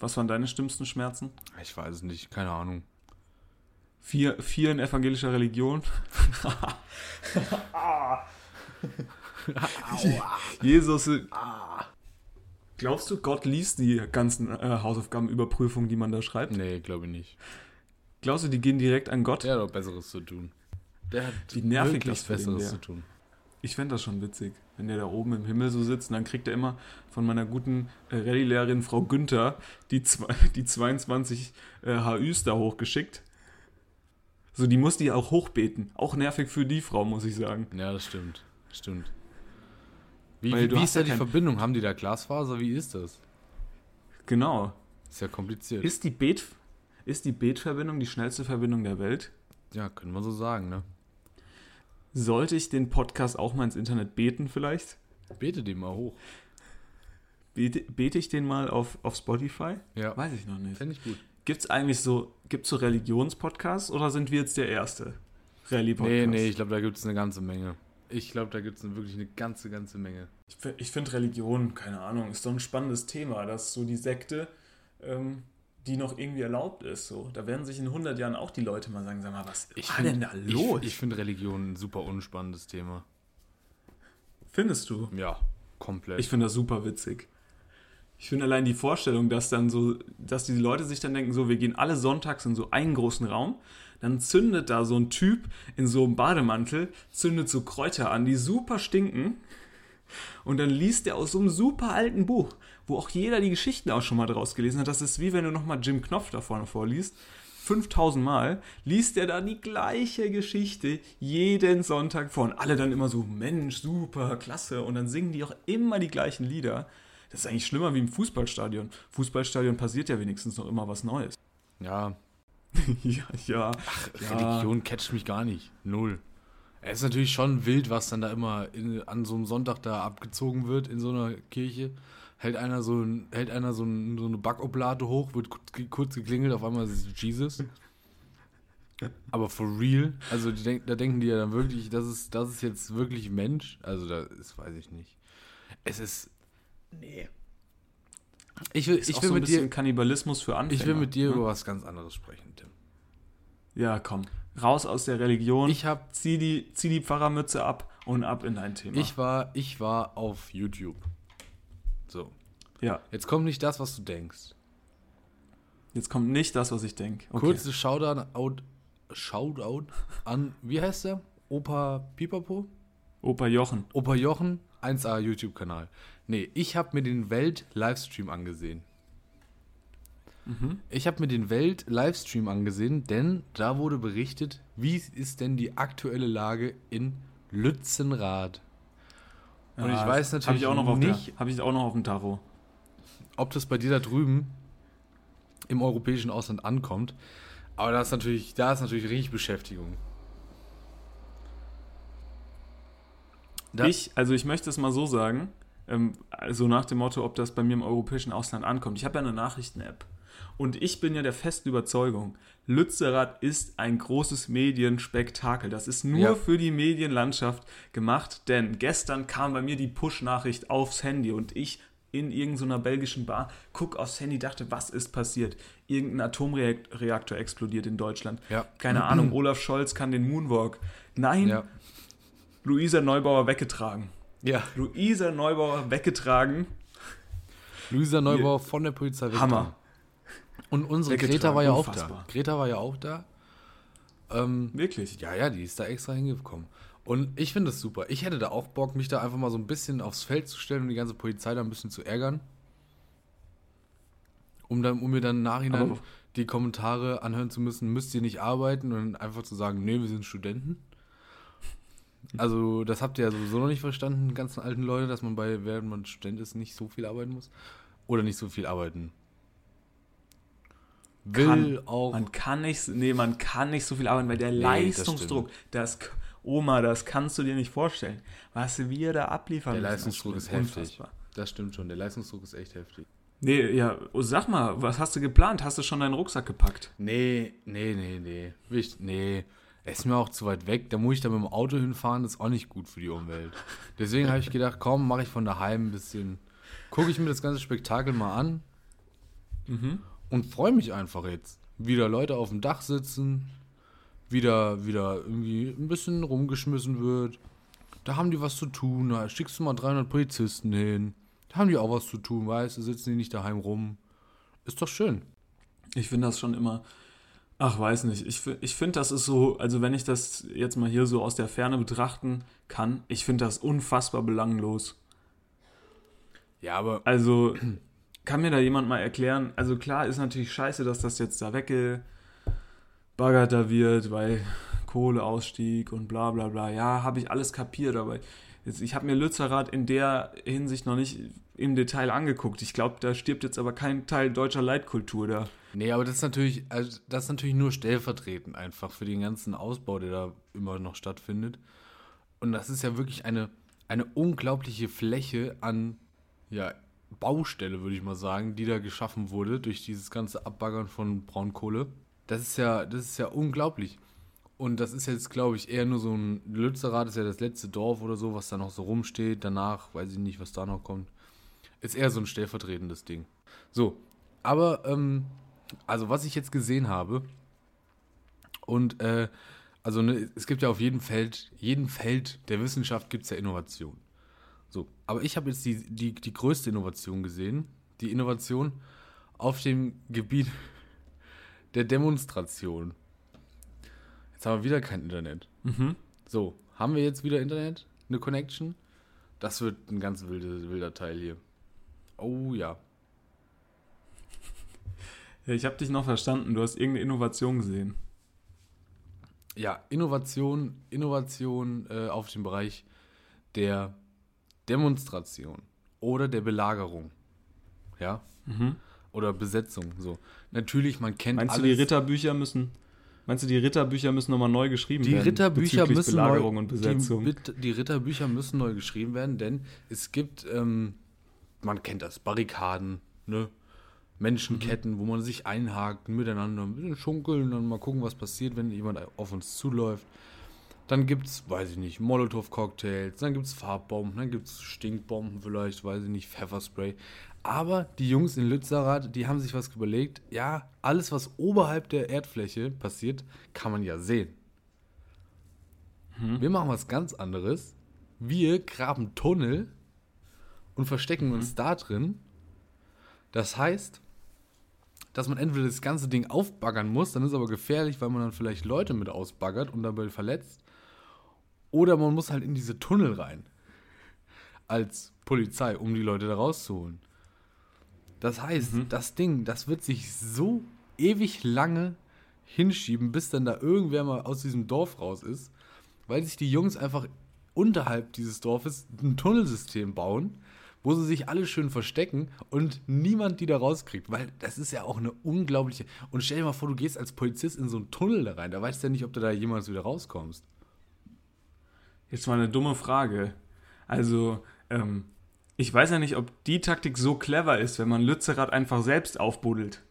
[SPEAKER 4] Was waren deine schlimmsten Schmerzen?
[SPEAKER 3] Ich weiß es nicht, keine Ahnung.
[SPEAKER 4] Vier, vier in evangelischer Religion. Jesus. Glaubst du, Gott liest die ganzen äh, Hausaufgabenüberprüfungen, die man da schreibt?
[SPEAKER 3] Nee, glaube ich nicht.
[SPEAKER 4] Glaubst du, die gehen direkt an Gott?
[SPEAKER 3] Der hat doch Besseres zu tun. Der hat
[SPEAKER 4] Wie nervig
[SPEAKER 3] wirklich
[SPEAKER 4] das für den
[SPEAKER 3] Besseres
[SPEAKER 4] wär.
[SPEAKER 3] zu tun.
[SPEAKER 4] Ich fände das schon witzig, wenn der da oben im Himmel so sitzt und dann kriegt er immer von meiner guten äh, Rallye-Lehrerin Frau Günther die, zwei, die 22 äh, HÜs da hochgeschickt. So, die muss die auch hochbeten. Auch nervig für die Frau, muss ich sagen.
[SPEAKER 3] Ja, das stimmt. Stimmt. Wie, wie, wie ist da die Verbindung? Haben die da Glasfaser? Wie ist das?
[SPEAKER 4] Genau.
[SPEAKER 3] Ist ja kompliziert.
[SPEAKER 4] Ist die Bet ist die Bet-Verbindung die schnellste Verbindung der Welt?
[SPEAKER 3] ja, können wir so sagen, ne?
[SPEAKER 4] Sollte ich den Podcast auch mal ins Internet beten vielleicht?
[SPEAKER 3] Bete den mal hoch.
[SPEAKER 4] Bete, bete ich den mal auf, auf Spotify?
[SPEAKER 3] Ja.
[SPEAKER 4] Weiß ich noch nicht.
[SPEAKER 3] Fände ich gut.
[SPEAKER 4] Gibt es eigentlich so, gibt's so Religionspodcasts oder sind wir jetzt der erste Rallye-Podcast?
[SPEAKER 3] Nee, nee, ich glaube, da gibt es eine ganze Menge. Ich glaube, da gibt es wirklich eine ganze, ganze Menge.
[SPEAKER 4] Ich, ich finde Religion, keine Ahnung, ist so ein spannendes Thema, dass so die Sekte, ähm, die noch irgendwie erlaubt ist. So. Da werden sich in 100 Jahren auch die Leute mal sagen, sag mal, was
[SPEAKER 3] Ich
[SPEAKER 4] war
[SPEAKER 3] find-
[SPEAKER 4] denn da los?
[SPEAKER 3] Ich, ich finde Religion ein super unspannendes Thema.
[SPEAKER 4] Findest du?
[SPEAKER 3] Ja, komplett.
[SPEAKER 4] Ich finde das super witzig. Ich finde allein die Vorstellung, dass dann so, dass die Leute sich dann denken, so, wir gehen alle sonntags in so einen großen Raum, dann zündet da so ein Typ in so einem Bademantel, zündet so Kräuter an, die super stinken. Und dann liest er aus so einem super alten Buch, wo auch jeder die Geschichten auch schon mal draus gelesen hat. Das ist wie wenn du nochmal Jim Knopf da vorne vorliest. 5000 Mal liest er da die gleiche Geschichte jeden Sonntag vor. Und alle dann immer so, Mensch, super, klasse. Und dann singen die auch immer die gleichen Lieder. Das ist eigentlich schlimmer wie im Fußballstadion. Fußballstadion passiert ja wenigstens noch immer was Neues.
[SPEAKER 3] ja,
[SPEAKER 4] ja, ja. ja.
[SPEAKER 3] Religion catcht mich gar nicht. Null. Es ist natürlich schon wild, was dann da immer in, an so einem Sonntag da abgezogen wird in so einer Kirche. hält einer so, ein, hält einer so, ein, so eine Backoblate hoch, wird kurz, geklingelt, auf einmal ist es Jesus. Aber for real, also die da denken die ja dann wirklich, das ist, das ist jetzt wirklich Mensch. Also da ist, weiß ich nicht. Es ist. Nee. Ich will,
[SPEAKER 4] Ist
[SPEAKER 3] ich
[SPEAKER 4] auch
[SPEAKER 3] will
[SPEAKER 4] so ein
[SPEAKER 3] mit
[SPEAKER 4] bisschen
[SPEAKER 3] dir,
[SPEAKER 4] Kannibalismus für Anfänger.
[SPEAKER 3] ich will mit dir
[SPEAKER 4] ne?
[SPEAKER 3] über was ganz anderes sprechen, Tim.
[SPEAKER 4] Ja, komm. Raus aus der Religion.
[SPEAKER 3] Ich hab,
[SPEAKER 4] zieh, die, zieh die Pfarrermütze ab und ab in dein Thema.
[SPEAKER 3] ich war, ich war auf YouTube. So.
[SPEAKER 4] ja,
[SPEAKER 3] Jetzt kommt nicht das, was du denkst.
[SPEAKER 4] jetzt kommt nicht das, was ich denke. Okay.
[SPEAKER 3] Kurzes Shoutout, out, Shoutout an, wie heißt der? Opa Pipapo?
[SPEAKER 4] Opa Jochen.
[SPEAKER 3] Opa Jochen, 1A YouTube-Kanal. Nee, ich habe mir den Welt-Livestream angesehen.
[SPEAKER 4] Mhm.
[SPEAKER 3] Ich habe mir den Welt-Livestream angesehen, denn da wurde berichtet, wie ist denn die aktuelle Lage in Lützenrath. Und ich weiß natürlich
[SPEAKER 4] ich auch noch
[SPEAKER 3] nicht,
[SPEAKER 4] Habe ich auch noch auf dem Tarot.
[SPEAKER 3] ob das bei dir da drüben im europäischen Ausland ankommt. Aber da ist natürlich, da ist natürlich richtig Beschäftigung. Da-
[SPEAKER 4] Ich, also ich möchte es mal so sagen, ähm, also nach dem Motto, ob das bei mir im europäischen Ausland ankommt. Ich habe ja eine Nachrichten-App. Und ich bin ja der festen Überzeugung, Lützerath ist ein großes Medienspektakel. Das ist nur
[SPEAKER 3] Ja.
[SPEAKER 4] für die Medienlandschaft gemacht, denn gestern kam bei mir die Push-Nachricht aufs Handy und ich in irgendeiner belgischen Bar, guck aufs Handy, dachte, was ist passiert? Irgendein Atomreaktor explodiert in Deutschland.
[SPEAKER 3] Ja.
[SPEAKER 4] Keine Ahnung, Olaf Scholz kann den Moonwalk. Nein,
[SPEAKER 3] Ja.
[SPEAKER 4] Luisa Neubauer weggetragen.
[SPEAKER 3] Ja.
[SPEAKER 4] Luisa Neubauer weggetragen.
[SPEAKER 3] Luisa Neubauer von der Polizei weggetragen.
[SPEAKER 4] Hammer.
[SPEAKER 3] Und unsere Greta war ja auch da.
[SPEAKER 4] unfassbar.
[SPEAKER 3] Greta war ja auch da. Ähm,
[SPEAKER 4] Wirklich.
[SPEAKER 3] ja, ja, die ist da extra hingekommen. Und ich finde das super. Ich hätte da auch Bock, mich da einfach mal so ein bisschen aufs Feld zu stellen und die ganze Polizei da ein bisschen zu ärgern. Um, dann, um mir dann im Nachhinein
[SPEAKER 4] Aber-
[SPEAKER 3] die Kommentare anhören zu müssen, müsst ihr nicht arbeiten und einfach zu sagen, nee, wir sind Studenten. Also, das habt ihr ja sowieso noch nicht verstanden, ganzen alten Leute, dass man bei, während man Student ist, nicht so viel arbeiten muss. Oder nicht so viel arbeiten. Will
[SPEAKER 4] Kann.
[SPEAKER 3] auch.
[SPEAKER 4] Man kann nicht, nee, man kann nicht so viel arbeiten, weil der
[SPEAKER 3] das
[SPEAKER 4] Leistungsdruck, das, Oma, das kannst du dir nicht vorstellen. Was wir da abliefern
[SPEAKER 3] Der
[SPEAKER 4] müssen,
[SPEAKER 3] Leistungsdruck
[SPEAKER 4] das
[SPEAKER 3] ist heftig.
[SPEAKER 4] unfassbar.
[SPEAKER 3] Das stimmt schon. Der Leistungsdruck ist echt heftig.
[SPEAKER 4] Nee, ja, oh, sag mal, was hast du geplant? Hast du schon deinen Rucksack gepackt?
[SPEAKER 3] Nee, nee, nee, nee. Wicht- Nee. Es ist mir auch zu weit weg. Da muss ich da mit dem Auto hinfahren. Das ist auch nicht gut für die Umwelt. Deswegen habe ich gedacht, komm, mache ich von daheim ein bisschen. Gucke ich mir das ganze Spektakel mal an. Und freue mich einfach jetzt. Wieder Leute auf dem Dach sitzen. Wieder, wieder irgendwie ein bisschen rumgeschmissen wird. Da haben die was zu tun. Da schickst du mal 300 Polizisten hin. Da haben die auch was zu tun, weißt du? Sitzen die nicht daheim rum. Ist doch schön.
[SPEAKER 4] Ich finde das schon immer. Ach, weiß nicht. Ich, ich finde, das ist so, also wenn ich das jetzt mal hier so aus der Ferne betrachten kann, ich finde das unfassbar belanglos.
[SPEAKER 3] Ja, aber
[SPEAKER 4] Also, kann mir da jemand mal erklären? Also, klar ist natürlich scheiße, dass das jetzt da weggebaggert da wird, weil Kohleausstieg und bla bla bla. Ja, habe ich alles kapiert, aber jetzt, ich habe mir Lützerath in der Hinsicht noch nicht im Detail angeguckt. Ich glaube, da stirbt jetzt aber kein Teil deutscher Leitkultur da.
[SPEAKER 3] Nee, aber das ist natürlich, also das ist natürlich nur stellvertretend einfach für den ganzen Ausbau, der da immer noch stattfindet. Und das ist ja wirklich eine, eine unglaubliche Fläche an ja, Baustelle, würde ich mal sagen, die da geschaffen wurde durch dieses ganze Abbaggern von Braunkohle. Das ist ja, das ist ja unglaublich. Und das ist jetzt, glaube ich, eher nur so ein Lützerath ist ja das letzte Dorf oder so, was da noch so rumsteht. Danach weiß ich nicht, was da noch kommt. Ist eher so ein stellvertretendes Ding. So, aber ähm, also was ich jetzt gesehen habe und äh, also ne, es gibt ja auf jedem Feld, jedem Feld der Wissenschaft gibt es ja Innovation. So, aber ich habe jetzt die, die, die größte Innovation gesehen, die Innovation auf dem Gebiet der Demonstration. Jetzt haben wir wieder kein Internet.
[SPEAKER 4] Mhm.
[SPEAKER 3] So, haben wir jetzt wieder Internet? Eine Connection? Das wird ein ganz wilde, wilder Teil hier. Oh ja.
[SPEAKER 4] Ja, ich habe dich noch verstanden. Du hast irgendeine Innovation gesehen.
[SPEAKER 3] Ja, Innovation, Innovation äh, auf dem Bereich der Demonstration oder der Belagerung. Ja? Oder Besetzung. So. Natürlich, man kennt
[SPEAKER 4] Mhm. Meinst
[SPEAKER 3] alles.
[SPEAKER 4] du, die Ritterbücher müssen. Meinst du, die Ritterbücher müssen nochmal neu geschrieben
[SPEAKER 3] Die
[SPEAKER 4] werden?
[SPEAKER 3] Ritterbücher müssen
[SPEAKER 4] Belagerung
[SPEAKER 3] neu,
[SPEAKER 4] und Besetzung.
[SPEAKER 3] Die, die Ritterbücher müssen neu geschrieben werden, denn es gibt ähm, man kennt das, Barrikaden, ne? Menschenketten, wo man sich einhakt, miteinander ein bisschen schunkeln, dann mal gucken, was passiert, wenn jemand auf uns zuläuft. Dann gibt's, weiß ich nicht, Molotow-Cocktails, dann gibt's Farbbomben, dann gibt's Stinkbomben vielleicht, weiß ich nicht, Pfefferspray. Aber die Jungs in Lützerath, die haben sich was überlegt. Ja, alles, was oberhalb der Erdfläche passiert, kann man ja sehen. Wir machen was ganz anderes. Wir graben Tunnel und verstecken uns da drin. Das heißt, dass man entweder das ganze Ding aufbaggern muss, dann ist aber gefährlich, weil man dann vielleicht Leute mit ausbaggert und dabei verletzt. Oder man muss halt in diese Tunnel rein. Als Polizei, um die Leute da rauszuholen. Das heißt, das Ding, das wird sich so ewig lange hinschieben, bis dann da irgendwer mal aus diesem Dorf raus ist, weil sich die Jungs einfach unterhalb dieses Dorfes ein Tunnelsystem bauen, wo sie sich alle schön verstecken und niemand die da rauskriegt, weil das ist ja auch eine unglaubliche. Und stell dir mal vor, du gehst als Polizist in so einen Tunnel da rein, da weißt du ja nicht, ob du da jemals wieder rauskommst.
[SPEAKER 4] Jetzt mal eine dumme Frage. Also, ähm, ich weiß ja nicht, ob die Taktik so clever ist, wenn man Lützerath einfach selbst aufbuddelt.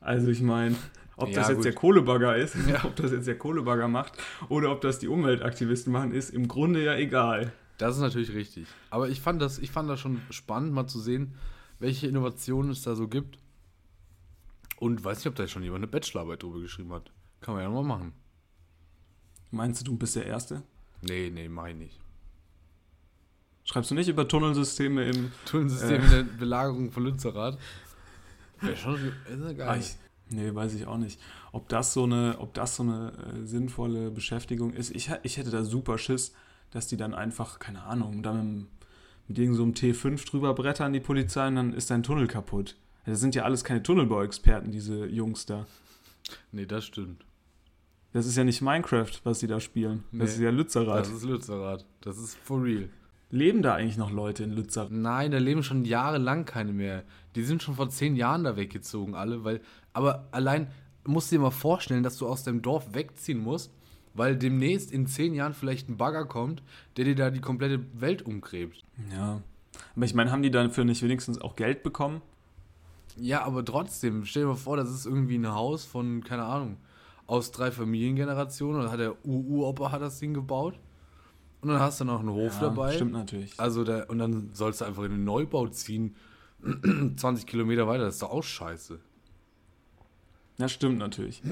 [SPEAKER 4] Also, ich meine, ob das
[SPEAKER 3] Ja,
[SPEAKER 4] jetzt
[SPEAKER 3] gut.
[SPEAKER 4] der Kohlebagger ist,
[SPEAKER 3] Ja.
[SPEAKER 4] ob das jetzt der Kohlebagger macht oder ob das die Umweltaktivisten machen, ist im Grunde ja egal.
[SPEAKER 3] Das ist natürlich richtig. Aber ich fand das, ich fand das schon spannend, mal zu sehen, welche Innovationen es da so gibt. Und weiß nicht, ob da schon jemand eine Bachelorarbeit drüber geschrieben hat. Kann man ja nochmal machen.
[SPEAKER 4] Meinst du, du bist der Erste?
[SPEAKER 3] Nee, nee, mach ich nicht.
[SPEAKER 4] Schreibst du nicht über Tunnelsysteme im.
[SPEAKER 3] Tunnelsystem
[SPEAKER 4] Äh.
[SPEAKER 3] in der Belagerung von Lützerath. Wäre schon ja geil.
[SPEAKER 4] Ah, ich, nee, weiß ich auch nicht. Ob das so eine, ob das so eine äh, sinnvolle Beschäftigung ist. Ich, ich hätte da super Schiss, dass die dann einfach, keine Ahnung, da mit, mit irgend so einem T5 drüber brettern, die Polizei, und dann ist dein Tunnel kaputt. Ja, Das sind ja alles keine Tunnelbauexperten, diese Jungs da.
[SPEAKER 3] nee, das stimmt.
[SPEAKER 4] Das ist ja nicht Minecraft, was sie da spielen. Das
[SPEAKER 3] Nee.
[SPEAKER 4] ist ja Lützerath.
[SPEAKER 3] Das ist Lützerath. Das ist for real.
[SPEAKER 4] Leben da eigentlich noch Leute in Lützerath?
[SPEAKER 3] Nein, da leben schon jahrelang keine mehr. Die sind schon vor zehn Jahren da weggezogen, alle, weil. Aber allein musst du dir mal vorstellen, dass du aus deinem Dorf wegziehen musst, weil demnächst in zehn Jahren vielleicht ein Bagger kommt, der dir da die komplette Welt umgräbt.
[SPEAKER 4] Ja. Aber ich meine, haben die dafür nicht wenigstens auch Geld bekommen?
[SPEAKER 3] Ja, aber trotzdem, stell dir mal vor, das ist irgendwie ein Haus von, keine Ahnung, aus drei Familiengenerationen und hat der Ur-Uropa hat das Ding gebaut. Und dann hast du noch einen Hof dabei.
[SPEAKER 4] Stimmt natürlich.
[SPEAKER 3] Also da, und dann sollst du einfach in den Neubau ziehen, 20 Kilometer weiter, das ist doch auch scheiße.
[SPEAKER 4] Das stimmt natürlich.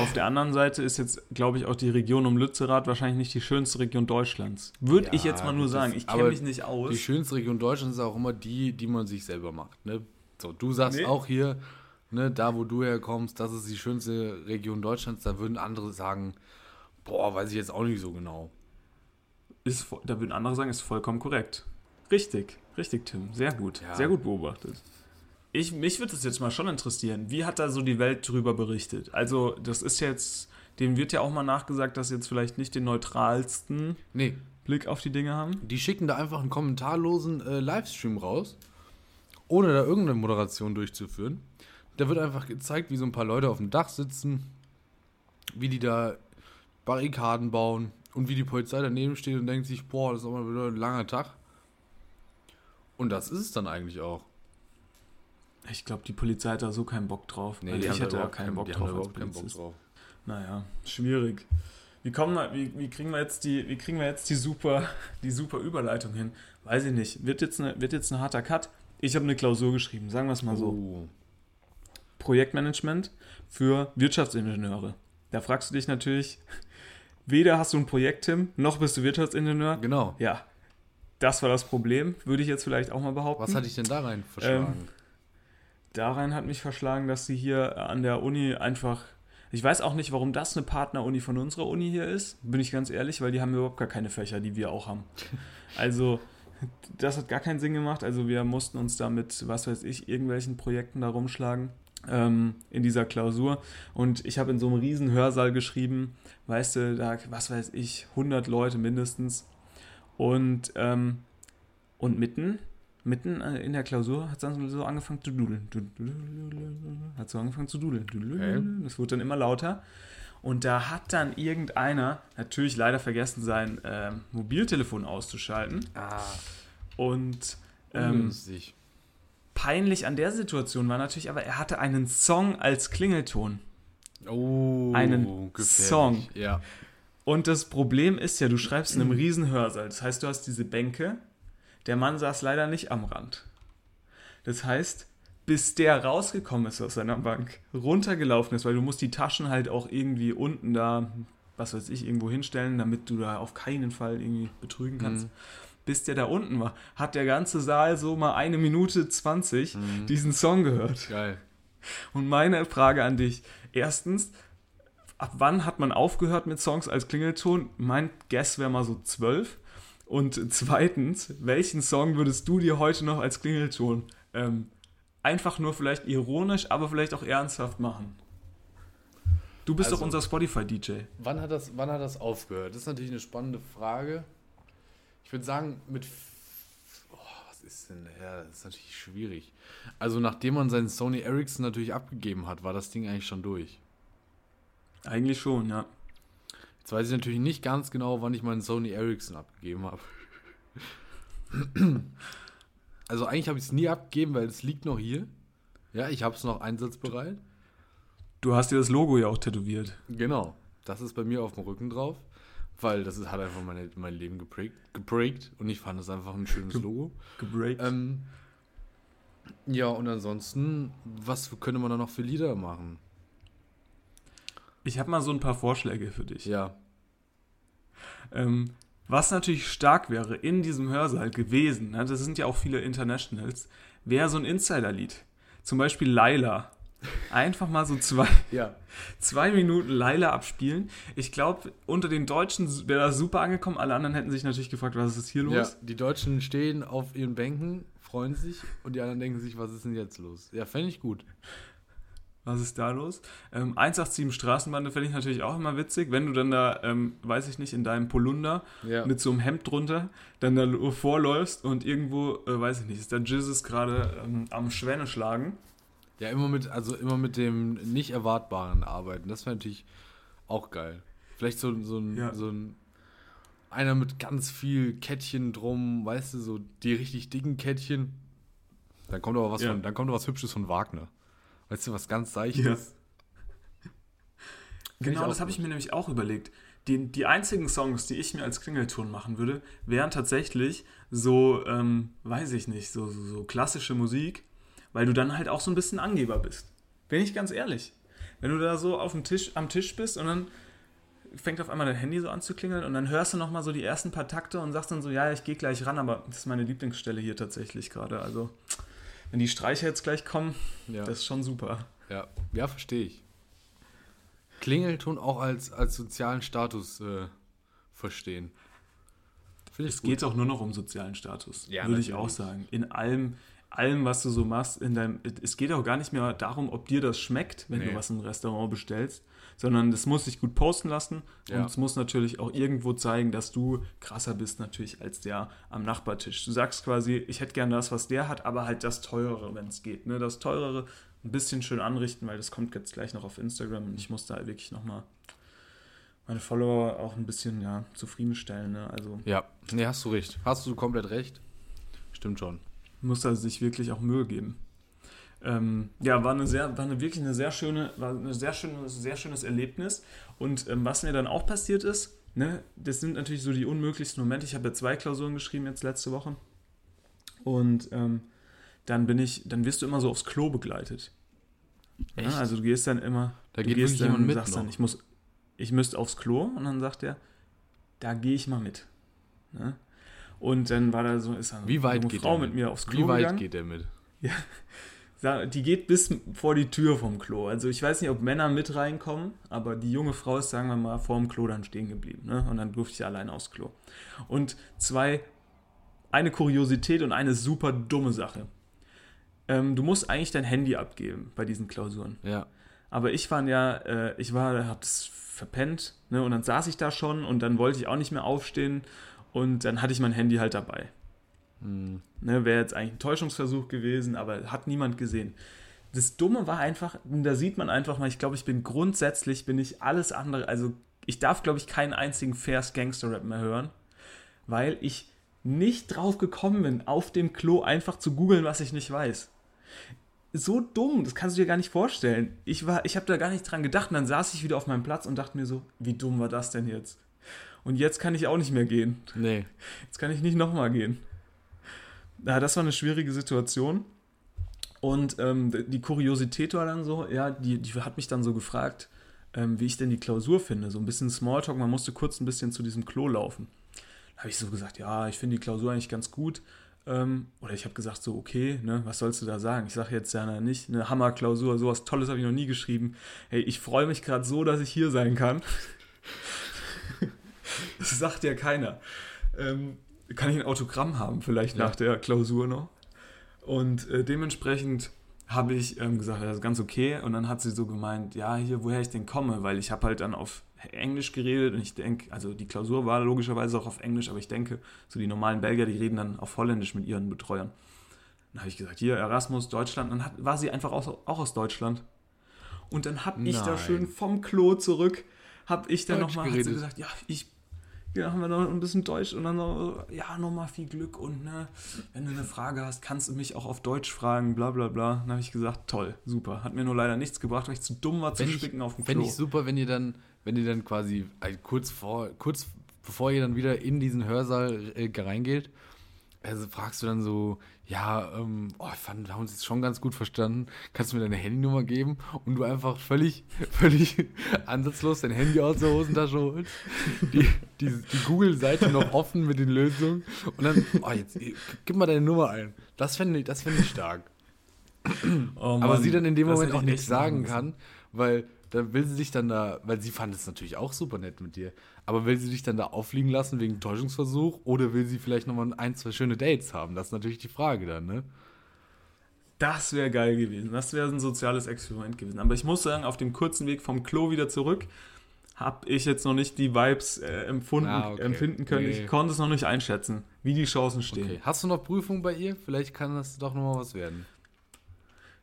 [SPEAKER 4] Auf der anderen Seite ist jetzt, glaube ich, auch die Region um Lützerath wahrscheinlich nicht die schönste Region Deutschlands. Würde
[SPEAKER 3] Ja,
[SPEAKER 4] ich jetzt mal nur sagen. Ich kenne mich nicht aus.
[SPEAKER 3] Die schönste Region Deutschlands ist auch immer die, die man sich selber macht. Ne? So, du sagst
[SPEAKER 4] Nee.
[SPEAKER 3] auch hier, ne, da wo du herkommst, das ist die schönste Region Deutschlands. Da würden andere sagen, boah, weiß ich jetzt auch nicht so genau.
[SPEAKER 4] Ist, da würden andere sagen, ist vollkommen korrekt. Richtig, richtig, Tim. Sehr gut.
[SPEAKER 3] Ja.
[SPEAKER 4] Sehr gut beobachtet. Ich, mich würde es jetzt mal schon interessieren. Wie hat da so die Welt drüber berichtet? Also, das ist jetzt, dem wird ja auch mal nachgesagt, dass sie jetzt vielleicht nicht den neutralsten
[SPEAKER 3] Nee,
[SPEAKER 4] Blick auf die Dinge haben.
[SPEAKER 3] die schicken da einfach einen kommentarlosen äh, Livestream raus, ohne da irgendeine Moderation durchzuführen. Da wird einfach gezeigt, wie so ein paar Leute auf dem Dach sitzen, wie die da Barrikaden bauen und wie die Polizei daneben steht und denkt sich, boah, das ist aber wieder ein langer Tag. Und das ist es dann eigentlich auch.
[SPEAKER 4] Ich glaube, die Polizei hat da so keinen Bock drauf. Also ich hätte da
[SPEAKER 3] überhaupt
[SPEAKER 4] keinen Bock drauf als
[SPEAKER 3] keinen Bock
[SPEAKER 4] Polizist.
[SPEAKER 3] drauf.
[SPEAKER 4] Naja, schwierig. Wie, kommen wir, wie, wie, kriegen wir jetzt die, wie kriegen wir jetzt die super, die super Überleitung hin? Weiß ich nicht. Wird jetzt, eine, wird jetzt ein harter Cut? Ich habe eine Klausur geschrieben, sagen wir es mal so.
[SPEAKER 3] Oh.
[SPEAKER 4] Projektmanagement für Wirtschaftsingenieure. Da fragst du dich natürlich, weder hast du ein Projekt, Tim, noch bist du Wirtschaftsingenieur.
[SPEAKER 3] Genau.
[SPEAKER 4] Ja, das war das Problem, würde ich jetzt vielleicht auch mal behaupten.
[SPEAKER 3] Was hatte ich denn da rein verschlagen?
[SPEAKER 4] Darein hat mich verschlagen, dass sie hier an der Uni einfach. Ich weiß auch nicht, warum das eine Partneruni von unserer Uni hier ist, bin ich ganz ehrlich, weil die haben überhaupt gar keine Fächer, die wir auch haben. Also, das hat gar keinen Sinn gemacht. Also, wir mussten uns da mit, was weiß ich, irgendwelchen Projekten da rumschlagen ähm, in dieser Klausur. Und ich habe in so einem riesen Hörsaal geschrieben, weißt du, da, was weiß ich, 100 Leute mindestens. Und, ähm, und mitten, mitten äh, in der Klausur hat es dann so angefangen zu dudeln. Hat so angefangen zu dudeln.
[SPEAKER 3] Okay.
[SPEAKER 4] Das wurde dann immer lauter. Und da hat dann irgendeiner natürlich leider vergessen, sein ähm, Mobiltelefon auszuschalten.
[SPEAKER 3] ah.
[SPEAKER 4] Und Ähm, peinlich an der Situation war natürlich, aber er hatte einen Song als Klingelton.
[SPEAKER 3] oh,
[SPEAKER 4] einen
[SPEAKER 3] gefährlich.
[SPEAKER 4] Song.
[SPEAKER 3] Ja.
[SPEAKER 4] Und das Problem ist ja, du schreibst in einem riesen Hörsaal. Das heißt, du hast diese Bänke. Der Mann saß leider nicht am Rand. Das heißt, bis der rausgekommen ist aus seiner Bank, runtergelaufen ist, weil du musst die Taschen halt auch irgendwie unten da, was weiß ich, irgendwo hinstellen, damit du da auf keinen Fall irgendwie betrügen kannst.
[SPEAKER 3] Mhm.
[SPEAKER 4] Bis der da unten war, hat der ganze Saal so mal eine Minute 20
[SPEAKER 3] Mhm.
[SPEAKER 4] diesen Song gehört.
[SPEAKER 3] Geil.
[SPEAKER 4] Und meine Frage an dich: Erstens, ab wann hat man aufgehört mit Songs als Klingelton? Mein Guess wäre mal so zwölf. Und zweitens, welchen Song würdest du dir heute noch als Klingelton ähm, einfach nur vielleicht ironisch, aber vielleicht auch ernsthaft machen? Du bist doch
[SPEAKER 3] Also-
[SPEAKER 4] unser Spotify-DJ.
[SPEAKER 3] Wann hat, das, wann hat das aufgehört? Das ist natürlich eine spannende Frage. Ich würde sagen, mit. Oh, was ist denn her? Das ist natürlich schwierig. Also, nachdem man seinen Sony Ericsson natürlich abgegeben hat, war das Ding eigentlich schon durch.
[SPEAKER 4] Eigentlich schon, ja.
[SPEAKER 3] Jetzt weiß ich natürlich nicht ganz genau, wann ich meinen Sony Ericsson abgegeben habe. Also, eigentlich habe ich es nie abgegeben, weil es liegt noch hier. Ja, ich habe es noch einsatzbereit.
[SPEAKER 4] Du hast dir das Logo ja auch tätowiert.
[SPEAKER 3] Genau. Das ist bei mir auf dem Rücken drauf, weil das ist, hat einfach meine, mein Leben geprägt, geprägt und ich fand es einfach ein schönes
[SPEAKER 4] Ge-
[SPEAKER 3] Logo.
[SPEAKER 4] Gebreakt.
[SPEAKER 3] Ähm, ja, und ansonsten, was könnte man da noch für Lieder machen?
[SPEAKER 4] Ich habe mal so ein paar Vorschläge für dich.
[SPEAKER 3] Ja,
[SPEAKER 4] Ähm, was natürlich stark wäre in diesem Hörsaal gewesen, ne, das sind ja auch viele Internationals, wäre so ein Insider-Lied. Zum Beispiel Laila. Einfach mal so zwei,
[SPEAKER 3] ja.
[SPEAKER 4] zwei Minuten Laila abspielen. Ich glaube, unter den Deutschen wäre das super angekommen. Alle anderen hätten sich natürlich gefragt, was ist hier los?
[SPEAKER 3] ja. Die Deutschen stehen auf ihren Bänken, freuen sich und die anderen denken sich, was ist denn jetzt los? Ja, fände ich gut.
[SPEAKER 4] Was ist da los? Ähm, 187 Straßenbande fände ich natürlich auch immer witzig, wenn du dann da, ähm, weiß ich nicht, in deinem Polunder
[SPEAKER 3] Ja.
[SPEAKER 4] mit so einem Hemd drunter dann da vorläufst und irgendwo, äh, weiß ich nicht, ist der Jizzes gerade ähm, am Schwäne schlagen.
[SPEAKER 3] Ja, immer mit, also immer mit dem nicht Erwartbaren arbeiten. Das wäre natürlich auch geil. Vielleicht so, so, ein,
[SPEAKER 4] Ja.
[SPEAKER 3] so ein einer mit ganz viel Kettchen drum, weißt du, so die richtig dicken Kettchen. Dann kommt aber was
[SPEAKER 4] Ja.
[SPEAKER 3] von, dann kommt aber was Hübsches von Wagner. Weißt du, was ganz
[SPEAKER 4] Ja.
[SPEAKER 3] Seichtes. Find
[SPEAKER 4] Genau, das habe ich mir nämlich auch überlegt. Die, die einzigen Songs, die ich mir als Klingelton machen würde, wären tatsächlich so, ähm, weiß ich nicht, so, so, so klassische Musik, weil du dann halt auch so ein bisschen Angeber bist. Bin ich ganz ehrlich. Wenn du da so auf dem Tisch, am Tisch bist und dann fängt auf einmal dein Handy so an zu klingeln und dann hörst du nochmal so die ersten paar Takte und sagst dann so, ja, ich gehe gleich ran, aber das ist meine Lieblingsstelle hier tatsächlich gerade. Also, wenn die Streicher jetzt gleich kommen,
[SPEAKER 3] Ja,
[SPEAKER 4] das ist schon super.
[SPEAKER 3] ja. ja verstehe ich. Klingelton auch als, als sozialen Status äh, verstehen. Finde ich
[SPEAKER 4] Es
[SPEAKER 3] gut.
[SPEAKER 4] geht auch nur noch um sozialen Status,
[SPEAKER 3] Ja,
[SPEAKER 4] würde ich auch sagen. In allem, allem, was du so machst, in deinem, es geht auch gar nicht mehr darum, ob dir das schmeckt, wenn
[SPEAKER 3] Nee.
[SPEAKER 4] du was im Restaurant bestellst, sondern das muss sich gut posten lassen
[SPEAKER 3] Ja.
[SPEAKER 4] und es muss natürlich auch irgendwo zeigen, dass du krasser bist natürlich als der am Nachbartisch. Du sagst quasi, ich hätte gern das, was der hat, aber halt das teurere, wenn es geht. Ne? Das teurere ein bisschen schön anrichten, weil das kommt jetzt gleich noch auf Instagram und ich muss da wirklich nochmal meine Follower auch ein bisschen ja, zufriedenstellen. Ne? Also
[SPEAKER 3] Ja, nee, hast du recht. Hast du komplett recht. Stimmt schon.
[SPEAKER 4] muss er sich wirklich auch Mühe geben. Ähm, ja, war eine sehr, war eine wirklich eine sehr schöne, war eine sehr schönes, sehr schönes Erlebnis. Und ähm, was mir dann auch passiert ist, ne, das sind natürlich so die unmöglichsten Momente. Ich habe ja zwei Klausuren geschrieben jetzt letzte Woche. Und ähm, dann bin ich, dann wirst du immer so aufs Klo begleitet. Ja, also du gehst dann immer,
[SPEAKER 3] Da
[SPEAKER 4] du
[SPEAKER 3] geht
[SPEAKER 4] gehst dann,
[SPEAKER 3] jemand mit
[SPEAKER 4] sagst dann,
[SPEAKER 3] noch.
[SPEAKER 4] ich muss, ich müsste aufs Klo und dann sagt er, da gehe ich mal mit. Ne? Und dann war da so, ist eine
[SPEAKER 3] Wie weit
[SPEAKER 4] junge
[SPEAKER 3] geht
[SPEAKER 4] Frau mit mir aufs Klo
[SPEAKER 3] Wie weit
[SPEAKER 4] gegangen.
[SPEAKER 3] geht der mit?
[SPEAKER 4] Sa- Die geht bis vor die Tür vom Klo. Also ich weiß nicht, ob Männer mit reinkommen, aber die junge Frau ist, sagen wir mal, vor dem Klo dann stehen geblieben. Ne? Und dann durfte ich allein aufs Klo. Und zwei, eine Kuriosität und eine super dumme Sache. Ähm, du musst eigentlich dein Handy abgeben bei diesen Klausuren.
[SPEAKER 3] Ja.
[SPEAKER 4] Aber ich war ja, äh, ich war, hab das verpennt, ne? Und dann saß ich da schon und dann wollte ich auch nicht mehr aufstehen und dann hatte ich mein Handy halt dabei.
[SPEAKER 3] Hm.
[SPEAKER 4] Ne, Wäre jetzt eigentlich ein Täuschungsversuch gewesen, aber hat niemand gesehen. Das Dumme war einfach, da sieht man einfach mal, ich glaube, ich bin grundsätzlich, bin ich alles andere, also ich darf, glaube ich, keinen einzigen Vers Gangster-Rap mehr hören, weil ich nicht drauf gekommen bin, auf dem Klo einfach zu googeln, was ich nicht weiß. So dumm, das kannst du dir gar nicht vorstellen. Ich, war, ich habe da gar nicht dran gedacht und dann saß ich wieder auf meinem Platz und dachte mir so, wie dumm war das denn jetzt? Und jetzt kann ich auch nicht mehr gehen.
[SPEAKER 3] Nee.
[SPEAKER 4] Jetzt kann ich nicht nochmal gehen. Ja, das war eine schwierige Situation. Und ähm, die Kuriosität war dann so, ja, die, die hat mich dann so gefragt, ähm, wie ich denn die Klausur finde. So ein bisschen Smalltalk, man musste kurz ein bisschen zu diesem Klo laufen. Da habe ich so gesagt, ja, ich finde die Klausur eigentlich ganz gut. Ähm, oder ich habe gesagt, so, okay, ne, was sollst du da sagen? Ich sage jetzt ja nicht, eine Hammerklausur, sowas Tolles habe ich noch nie geschrieben. Hey, ich freue mich gerade so, dass ich hier sein kann. das sagt ja keiner. Ähm, kann ich ein Autogramm haben, vielleicht
[SPEAKER 3] Ja.
[SPEAKER 4] nach der Klausur noch? Und äh, dementsprechend habe ich ähm, gesagt, das ist ganz okay. Und dann hat sie so gemeint, ja, hier, woher ich denn komme, weil ich habe halt dann auf Englisch geredet und ich denke, also die Klausur war logischerweise auch auf Englisch, aber ich denke, so die normalen Belgier, die reden dann auf Holländisch mit ihren Betreuern. Dann habe ich gesagt, hier, Erasmus, Deutschland. Dann hat, war sie einfach auch, auch aus Deutschland. Und dann habe ich da schön vom Klo zurück, habe ich dann nochmal, gesagt, ja, ich, ja, haben wir noch ein bisschen Deutsch und dann so, ja, nochmal viel Glück und ne, wenn du eine Frage hast, kannst du mich auch auf Deutsch fragen, bla bla bla. Dann habe ich gesagt, toll, super. Hat mir nur leider nichts gebracht, weil ich zu dumm war zu
[SPEAKER 3] Wenn ich,
[SPEAKER 4] spicken auf dem
[SPEAKER 3] Fände
[SPEAKER 4] Klo.
[SPEAKER 3] ich super, wenn ihr dann, wenn ihr dann quasi äh, kurz vor, kurz bevor ihr dann wieder in diesen Hörsaal äh, reingeht, also fragst du dann so, ja, ähm, oh, ich fand, wir haben uns jetzt schon ganz gut verstanden. Kannst du mir deine Handynummer geben? Und du einfach völlig, völlig ansatzlos dein Handy aus der Hosentasche holst, die, die, die Google-Seite noch offen mit den Lösungen und dann, oh, jetzt, äh, gib mal deine Nummer ein. Das fände ich, das fände ich stark.
[SPEAKER 4] Oh
[SPEAKER 3] Aber
[SPEAKER 4] Mann,
[SPEAKER 3] sie dann in dem Moment auch
[SPEAKER 4] ich
[SPEAKER 3] nichts sagen kann, weil dann will sie sich dann da, weil sie fand es natürlich auch super nett mit dir, aber will sie dich dann da auffliegen lassen wegen Täuschungsversuch oder will sie vielleicht nochmal ein, zwei schöne Dates haben? Das ist natürlich die Frage dann, ne?
[SPEAKER 4] Das wäre geil gewesen. Das wäre ein soziales Experiment gewesen. Aber ich muss sagen, auf dem kurzen Weg vom Klo wieder zurück habe ich jetzt noch nicht die Vibes äh, empfunden,
[SPEAKER 3] Ah, okay.
[SPEAKER 4] empfinden können.
[SPEAKER 3] Nee.
[SPEAKER 4] Ich konnte es noch nicht einschätzen, wie die Chancen stehen.
[SPEAKER 3] Okay. Hast du noch Prüfungen bei ihr? Vielleicht kann das doch nochmal was werden.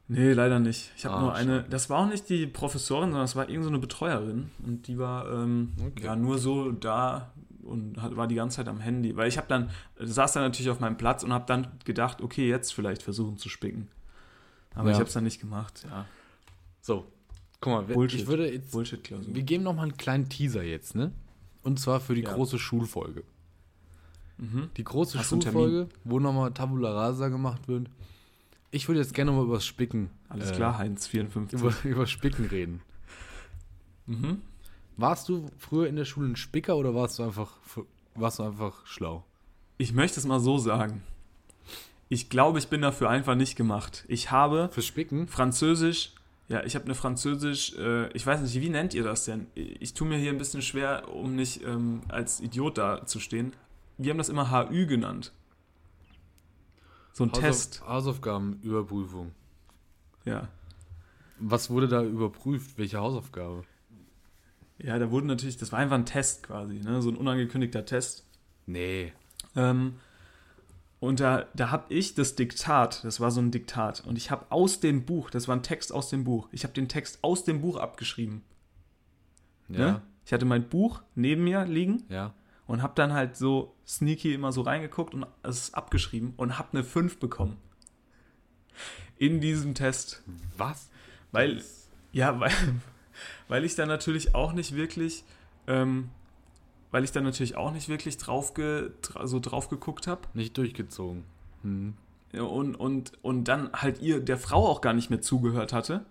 [SPEAKER 4] Nee, leider nicht. Ich habe
[SPEAKER 3] Ah,
[SPEAKER 4] nur eine. Das war auch nicht die Professorin, sondern es war irgendeine so eine Betreuerin. Und die war ähm,
[SPEAKER 3] Okay.
[SPEAKER 4] ja nur so da und hat, war die ganze Zeit am Handy. Weil ich habe dann, saß dann natürlich auf meinem Platz und habe dann gedacht, okay, jetzt vielleicht versuchen zu spicken. Aber
[SPEAKER 3] Ja.
[SPEAKER 4] ich habe es dann nicht gemacht. Ja,
[SPEAKER 3] So, guck mal, wir-
[SPEAKER 4] Bullshit.
[SPEAKER 3] ich würde jetzt,
[SPEAKER 4] Bullshit-Klausur.
[SPEAKER 3] wir geben nochmal einen kleinen Teaser jetzt, ne? Und zwar für die
[SPEAKER 4] Ja.
[SPEAKER 3] große Schulfolge.
[SPEAKER 4] Mhm.
[SPEAKER 3] Die große
[SPEAKER 4] Hast
[SPEAKER 3] Schulfolge, wo nochmal Tabula Rasa gemacht wird. Ich würde jetzt gerne nochmal über Spicken.
[SPEAKER 4] Alles
[SPEAKER 3] äh,
[SPEAKER 4] klar, Heinz 54.
[SPEAKER 3] Über, über Spicken reden.
[SPEAKER 4] Mhm.
[SPEAKER 3] Warst du früher in der Schule ein Spicker oder warst du einfach, warst du einfach schlau?
[SPEAKER 4] Ich möchte es mal so sagen. Ich glaube, ich bin dafür einfach nicht gemacht. Ich habe
[SPEAKER 3] Fürs Spicken?
[SPEAKER 4] Französisch, ja, ich habe eine Französisch, äh, ich weiß nicht, wie nennt ihr das denn? Ich tue mir hier ein bisschen schwer, um nicht ähm, als Idiot dazustehen. Wir haben das immer HÜ genannt. So ein Test.
[SPEAKER 3] Hausaufgabenüberprüfung.
[SPEAKER 4] Ja.
[SPEAKER 3] Was wurde da überprüft? Welche Hausaufgabe?
[SPEAKER 4] Ja, da wurde natürlich, das war einfach ein Test quasi, ne? so ein unangekündigter Test.
[SPEAKER 3] Nee.
[SPEAKER 4] Ähm, und da, da habe ich das Diktat, das war so ein Diktat, und ich habe aus dem Buch, das war ein Text aus dem Buch, ich habe den Text aus dem Buch abgeschrieben.
[SPEAKER 3] Ja.
[SPEAKER 4] Ne? Ich hatte mein Buch neben mir liegen
[SPEAKER 3] Ja.
[SPEAKER 4] Und habe dann halt so sneaky immer so reingeguckt und es abgeschrieben und habe eine 5 bekommen. In diesem Test.
[SPEAKER 3] Was?
[SPEAKER 4] Weil, ja, weil, weil ich dann natürlich auch nicht wirklich, ähm, weil ich dann natürlich auch nicht wirklich drauf ge, so drauf geguckt habe.
[SPEAKER 3] Nicht durchgezogen. Hm.
[SPEAKER 4] und, und, und dann halt ihr, der Frau auch gar nicht mehr zugehört hatte.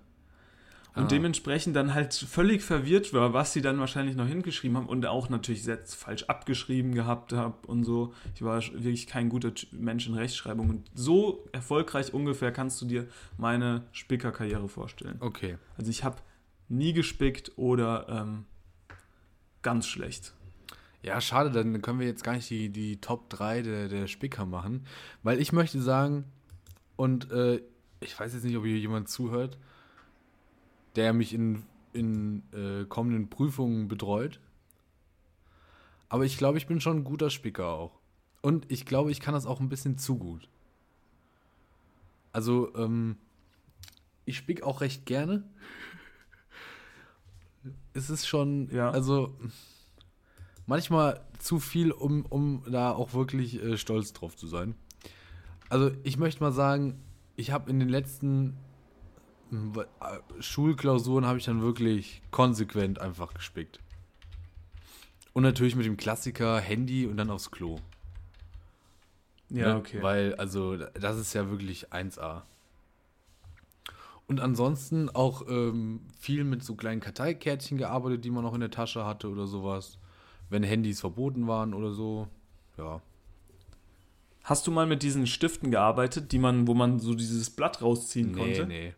[SPEAKER 4] Und
[SPEAKER 3] Ah.
[SPEAKER 4] dementsprechend dann halt völlig verwirrt war, was sie dann wahrscheinlich noch hingeschrieben haben und auch natürlich Sätze falsch abgeschrieben gehabt habe und so. Ich war wirklich kein guter Mensch in Rechtschreibung. Und so erfolgreich ungefähr kannst du dir meine Spickerkarriere vorstellen.
[SPEAKER 3] Okay.
[SPEAKER 4] Also ich habe nie gespickt oder ähm, ganz schlecht.
[SPEAKER 3] Ja, schade, dann können wir jetzt gar nicht die, die Top 3 der, der Spicker machen. Weil ich möchte sagen, und äh, ich weiß jetzt nicht, ob hier jemand zuhört, der mich in, in äh, kommenden Prüfungen betreut. Aber ich glaube, ich bin schon ein guter Spicker auch. Und ich glaube, ich kann das auch ein bisschen zu gut. Also, ähm, ich spick auch recht gerne. Es ist schon,
[SPEAKER 4] Ja.
[SPEAKER 3] also manchmal zu viel, um, um da auch wirklich äh, stolz drauf zu sein. Also ich möchte mal sagen, ich habe in den letzten Schulklausuren habe ich dann wirklich konsequent einfach gespickt. Und natürlich mit dem Klassiker Handy und dann aufs Klo.
[SPEAKER 4] Ja,
[SPEAKER 3] Ne?
[SPEAKER 4] okay.
[SPEAKER 3] Weil, also, das ist ja wirklich 1A. Und ansonsten auch ähm, viel mit so kleinen Karteikärtchen gearbeitet, die man noch in der Tasche hatte oder sowas. Wenn Handys verboten waren oder so. Ja.
[SPEAKER 4] Hast du mal mit diesen Stiften gearbeitet, die man, wo man so dieses Blatt rausziehen
[SPEAKER 3] Nee,
[SPEAKER 4] konnte?
[SPEAKER 3] nee.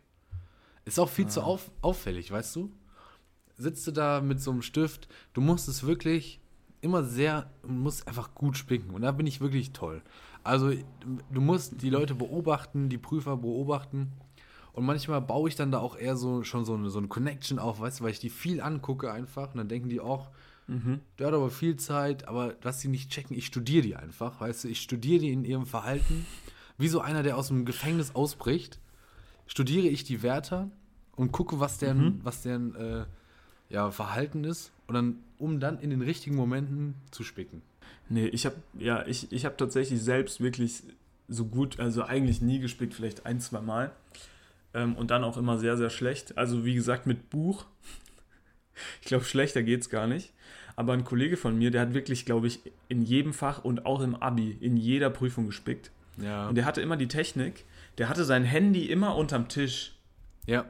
[SPEAKER 3] Ist auch viel zu auf, auffällig, weißt du? Sitzt du da mit so einem Stift, du musst es wirklich immer sehr, du musst einfach gut spicken. Und da bin ich wirklich toll. Also, du musst die Leute beobachten, die Prüfer beobachten. Und manchmal baue ich dann da auch eher so schon so eine, so eine Connection auf, weißt du, weil ich die viel angucke einfach. Und dann denken die auch, der hat aber viel Zeit, aber was sie nicht checken, ich studiere die einfach, weißt du, ich studiere die in ihrem Verhalten. Wie so einer, der aus dem Gefängnis ausbricht, studiere ich die Wärter und gucke, was deren, was deren äh, ja, Verhalten ist. Und dann, um dann in den richtigen Momenten zu spicken.
[SPEAKER 4] Nee, ich habe ja, ich, ich habe tatsächlich selbst wirklich so gut, also eigentlich nie gespickt, vielleicht ein, zwei Mal. Ähm, und dann auch immer sehr, sehr schlecht. Also wie gesagt, mit Buch. Ich glaube, schlechter geht's gar nicht. Aber ein Kollege von mir, der hat wirklich, glaube ich, in jedem Fach und auch im Abi, in jeder Prüfung gespickt.
[SPEAKER 3] Ja.
[SPEAKER 4] Und der hatte immer die Technik, der hatte sein Handy immer unterm Tisch.
[SPEAKER 3] ja.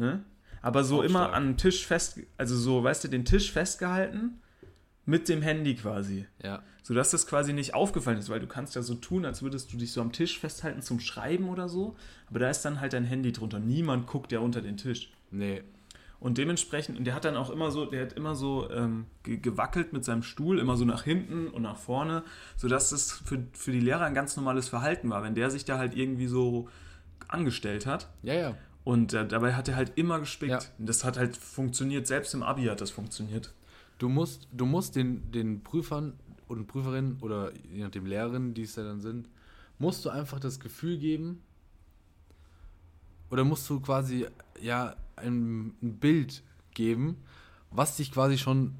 [SPEAKER 4] Ne? Aber so immer an Tisch fest, also so, weißt du, den Tisch festgehalten mit dem Handy quasi.
[SPEAKER 3] Ja.
[SPEAKER 4] Sodass das quasi nicht aufgefallen ist, weil du kannst ja so tun, als würdest du dich so am Tisch festhalten zum Schreiben oder so. Aber da ist dann halt dein Handy drunter. Niemand guckt ja unter den Tisch.
[SPEAKER 3] Nee.
[SPEAKER 4] Und dementsprechend, und der hat dann auch immer so, der hat immer so ähm, ge gewackelt mit seinem Stuhl, immer so nach hinten und nach vorne, sodass das für, für die Lehrer ein ganz normales Verhalten war, wenn der sich da halt irgendwie so angestellt hat.
[SPEAKER 3] Ja, ja.
[SPEAKER 4] Und äh, dabei hat er halt immer gespickt.
[SPEAKER 3] Ja.
[SPEAKER 4] Das hat halt funktioniert, selbst im Abi hat das funktioniert.
[SPEAKER 3] Du musst, du musst den, den Prüfern und Prüferinnen oder je nachdem Lehrerinnen, die es ja dann sind, musst du einfach das Gefühl geben, oder musst du quasi ja ein, ein Bild geben, was dich quasi schon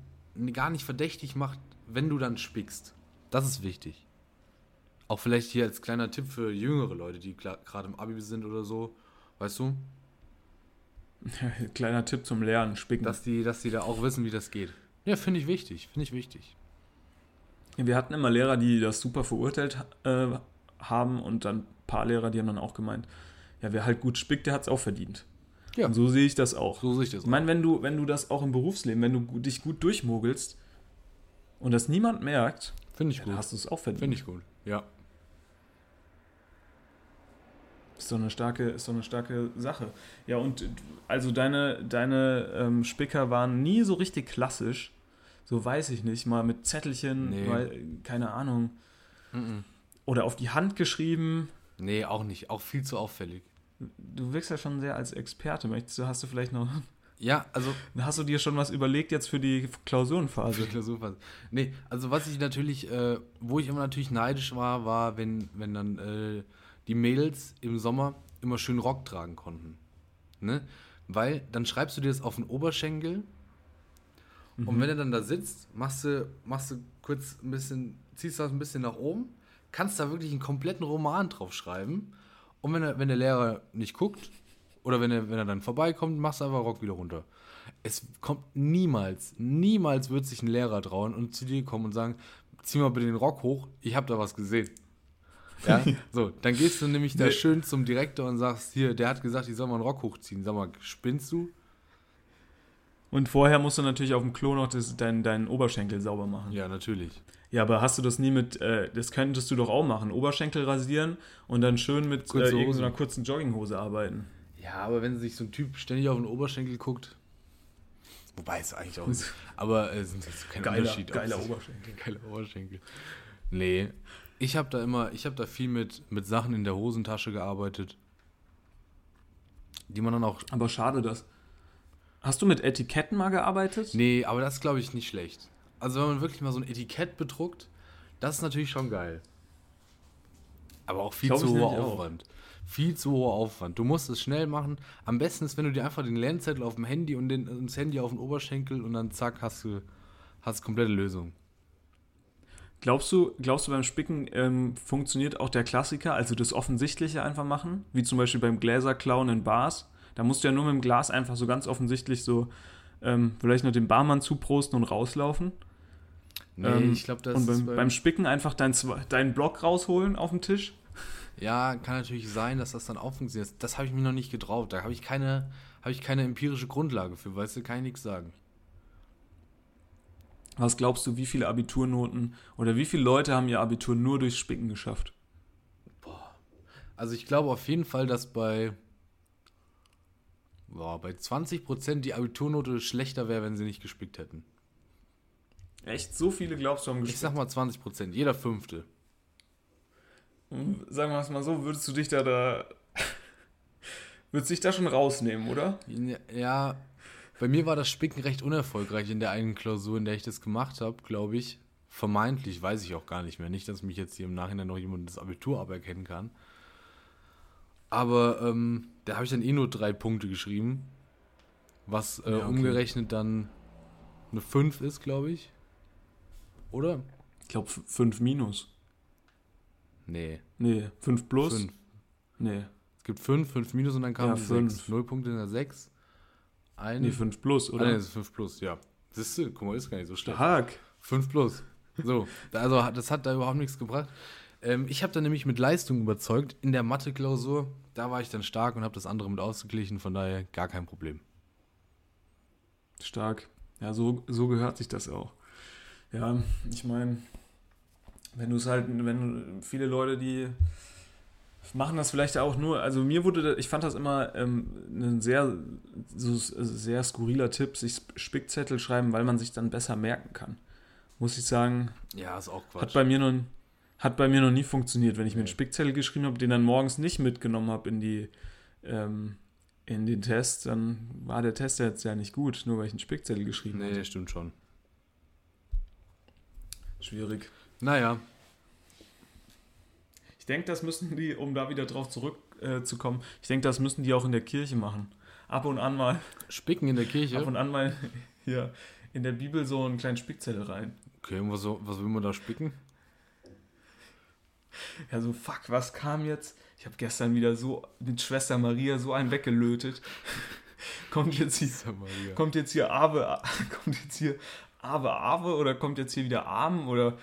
[SPEAKER 3] gar nicht verdächtig macht, wenn du dann spickst. Das ist wichtig. Auch vielleicht hier als kleiner Tipp für jüngere Leute, die gerade im Abi sind oder so, weißt du,
[SPEAKER 4] Kleiner Tipp zum Lernen, spicken.
[SPEAKER 3] dass die, dass die da auch wissen, wie das geht. Ja, finde ich wichtig, finde ich wichtig.
[SPEAKER 4] Wir hatten immer Lehrer, die das super verurteilt äh, haben und dann ein paar Lehrer, die haben dann auch gemeint, ja, wer halt gut spickt, der hat es auch verdient.
[SPEAKER 3] Ja.
[SPEAKER 4] Und so sehe ich das auch.
[SPEAKER 3] So sehe ich das
[SPEAKER 4] Ich meine, wenn du, wenn du das auch im Berufsleben, wenn du dich gut durchmogelst und das niemand merkt,
[SPEAKER 3] Finde ich
[SPEAKER 4] dann
[SPEAKER 3] gut.
[SPEAKER 4] hast du es auch verdient.
[SPEAKER 3] Finde ich gut. Ja.
[SPEAKER 4] Ist doch eine starke, ist doch eine starke Sache. Ja, und also deine, deine ähm, Spicker waren nie so richtig klassisch. So weiß ich nicht, mal mit Zettelchen,
[SPEAKER 3] Nee.
[SPEAKER 4] weil, keine Ahnung. Oder auf die Hand geschrieben.
[SPEAKER 3] Nee, auch nicht. Auch viel zu auffällig.
[SPEAKER 4] Du wirkst ja schon sehr als Experte. Möchtest du, hast du vielleicht noch,
[SPEAKER 3] Ja, also.
[SPEAKER 4] hast du dir schon was überlegt jetzt für die Klausurenphase?
[SPEAKER 3] Klausurphase. Nee, also was ich natürlich, äh, wo ich immer natürlich neidisch war, war, wenn, wenn dann äh, die Mädels im Sommer immer schön Rock tragen konnten. Ne? Weil dann schreibst du dir das auf den Oberschenkel und wenn du dann da sitzt, machst du, machst du kurz ein bisschen, ziehst das ein bisschen nach oben, kannst da wirklich einen kompletten Roman drauf schreiben und wenn, er, wenn der Lehrer nicht guckt oder wenn er, wenn er dann vorbeikommt, machst du einfach Rock wieder runter. Es kommt niemals, niemals wird sich ein Lehrer trauen und zu dir kommen und sagen, zieh mal bitte den Rock hoch, ich habe da was gesehen. Ja, so, dann gehst du nämlich da
[SPEAKER 4] Nee.
[SPEAKER 3] schön zum Direktor und sagst, hier, der hat gesagt, ich soll mal einen Rock hochziehen. Sag mal, spinnst du?
[SPEAKER 4] Und vorher musst du natürlich auf dem Klo noch das, deinen, deinen Oberschenkel sauber machen.
[SPEAKER 3] Ja, natürlich.
[SPEAKER 4] Ja, aber hast du das nie mit, äh, das könntest du doch auch machen. Oberschenkel rasieren und dann schön mit äh, irgendeiner kurzen Jogginghose arbeiten.
[SPEAKER 3] Ja, aber wenn sich so ein Typ ständig auf den Oberschenkel guckt, wobei es eigentlich auch nicht, aber äh, es ist kein
[SPEAKER 4] Geiler-
[SPEAKER 3] Unterschied.
[SPEAKER 4] geiler Oberschenkel.
[SPEAKER 3] Geiler Oberschenkel. Nee, ich habe da immer, ich habe da viel mit, mit Sachen in der Hosentasche gearbeitet, die man dann auch,
[SPEAKER 4] Aber schade, dass. Hast du mit Etiketten mal gearbeitet?
[SPEAKER 3] nee, aber das ist glaube ich nicht schlecht. Also wenn man wirklich mal so ein Etikett bedruckt, das ist natürlich schon geil. Aber auch viel
[SPEAKER 4] Glaub
[SPEAKER 3] zu hoher
[SPEAKER 4] nämlich auch.
[SPEAKER 3] Aufwand. Viel zu hoher Aufwand. Du musst es schnell machen. Am besten ist, wenn du dir einfach den Lernzettel auf dem Handy und den, das Handy auf den Oberschenkel und dann zack, hast du hast komplette Lösung.
[SPEAKER 4] Glaubst du, glaubst du beim Spicken ähm, funktioniert auch der Klassiker, also das Offensichtliche einfach machen? Wie zum Beispiel beim Gläserklauen in Bars. Da musst du ja nur mit dem Glas einfach so ganz offensichtlich so ähm, vielleicht noch dem Barmann zuprosten und rauslaufen.
[SPEAKER 3] Nee,
[SPEAKER 4] Ähm,
[SPEAKER 3] ich glaube, das
[SPEAKER 4] und beim,
[SPEAKER 3] ist beim-
[SPEAKER 4] beim Spicken einfach deinen deinen Block rausholen auf dem Tisch.
[SPEAKER 3] Ja, kann natürlich sein, dass das dann auch funktioniert. Das habe ich mir noch nicht getraut. Da habe ich keine, habe ich keine empirische Grundlage für, weißt du, kann ich nichts sagen.
[SPEAKER 4] Was glaubst du, wie viele Abiturnoten oder wie viele Leute haben ihr Abitur nur durchs Spicken geschafft?
[SPEAKER 3] Also ich glaube auf jeden Fall, dass bei, boah, bei 20% die Abiturnote schlechter wäre, wenn sie nicht gespickt hätten.
[SPEAKER 4] Echt? So viele glaubst du haben
[SPEAKER 3] Ich sag mal 20%, jeder Fünfte.
[SPEAKER 4] Sagen wir es mal so, würdest du dich da da. würdest dich da schon rausnehmen, oder?
[SPEAKER 3] Ja, bei mir war das Spicken recht unerfolgreich in der einen Klausur, in der ich das gemacht habe, glaube ich. Vermeintlich, weiß ich auch gar nicht mehr. Nicht, dass mich jetzt hier im Nachhinein noch jemand das Abitur aberkennen kann. Aber ähm, da habe ich dann eh nur drei Punkte geschrieben. Was äh,
[SPEAKER 4] Ja, okay.
[SPEAKER 3] umgerechnet dann eine 5 ist, glaube ich. Oder?
[SPEAKER 4] Ich glaube 5 minus.
[SPEAKER 3] Nee,
[SPEAKER 4] Nee, 5 plus?
[SPEAKER 3] 5.
[SPEAKER 4] Nee.
[SPEAKER 3] Es gibt 5, 5 minus und dann kam
[SPEAKER 4] Ja,
[SPEAKER 3] die
[SPEAKER 4] fünf.
[SPEAKER 3] 6. 0 Punkte in der 6. Eine.
[SPEAKER 4] Nee, 5 plus,
[SPEAKER 3] Ah,
[SPEAKER 4] oder?
[SPEAKER 3] nee, das ist 5 plus, ja. Siehst du, guck mal, ist gar nicht so schlecht.
[SPEAKER 4] Stark.
[SPEAKER 3] 5 plus. So, also das hat da überhaupt nichts gebracht. Ähm, ich habe dann nämlich mit Leistung überzeugt. In der Mathe-Klausur, da war ich dann stark und habe das andere mit ausgeglichen, von daher gar kein Problem.
[SPEAKER 4] Stark. Ja, so, so gehört sich das auch. Ja, ich meine, wenn du es halt, wenn viele Leute, die machen das vielleicht auch nur, also mir wurde, ich fand das immer ähm, ein sehr, so, sehr skurriler Tipp, sich Spickzettel schreiben, weil man sich dann besser merken kann. Muss ich sagen,
[SPEAKER 3] Ja, ist auch
[SPEAKER 4] hat bei mir noch, hat bei mir noch nie funktioniert, wenn ich mir einen Spickzettel geschrieben habe, den dann morgens nicht mitgenommen habe in die, ähm, in den Test, dann war der Test jetzt ja nicht gut, nur weil ich einen Spickzettel geschrieben
[SPEAKER 3] Nee,
[SPEAKER 4] habe.
[SPEAKER 3] stimmt schon.
[SPEAKER 4] Schwierig.
[SPEAKER 3] Naja,
[SPEAKER 4] denke, das müssen die, um da wieder drauf zurückzukommen, äh, ich denke, das müssen die auch in der Kirche machen. Ab und an mal,
[SPEAKER 3] Spicken in der
[SPEAKER 4] ab
[SPEAKER 3] Kirche.
[SPEAKER 4] und an mal hier in der Bibel so einen kleinen Spickzettel rein.
[SPEAKER 3] Okay, und was, was will man da spicken?
[SPEAKER 4] Ja, so, fuck, was kam jetzt? Ich habe gestern wieder so mit Schwester Maria so einen weggelötet. kommt jetzt hier,
[SPEAKER 3] Maria.
[SPEAKER 4] kommt jetzt hier Ave, kommt jetzt hier Ave Ave oder kommt jetzt hier wieder Arm oder